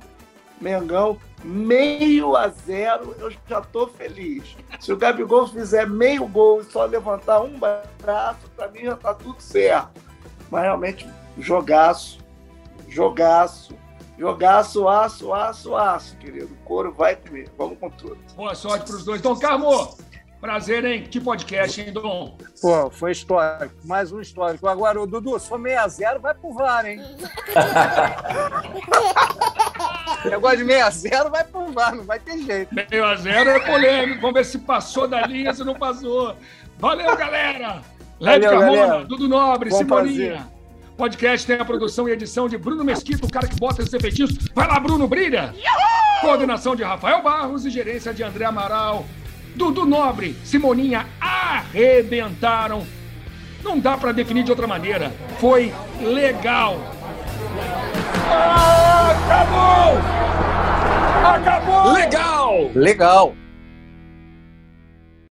Mengão, meio a zero, eu já tô feliz. Se o Gabigol fizer meio gol e só levantar um braço, para mim já tá tudo certo. Mas realmente, jogaço, jogaço, jogaço, aço, aço, aço, querido. O couro vai comer. Vamos com tudo. Boa sorte pros dois. Dom Carmo, prazer, hein? Que podcast, hein, Dom? Pô, foi histórico. Mais um histórico. Agora, o Dudu, se for 6 a 0 vai pro VAR, hein? Negócio de 6 a 0 vai pro VAR, não vai ter jeito. Meio a zero é polêmico. Vamos ver se passou da linha, se não passou. Valeu, galera! Valeu, Carmona, galera. Dudu Nobre, Bom Simoninha. prazer. Podcast tem a produção e edição de Bruno Mesquita, o cara que bota esses efeitinhos. Vai lá, Bruno, brilha! Coordenação de Rafael Barros e gerência de André Amaral. Dudu Nobre, Simoninha arrebentaram. Não dá pra definir de outra maneira. Foi legal. Ah, acabou! Acabou! Legal! Legal.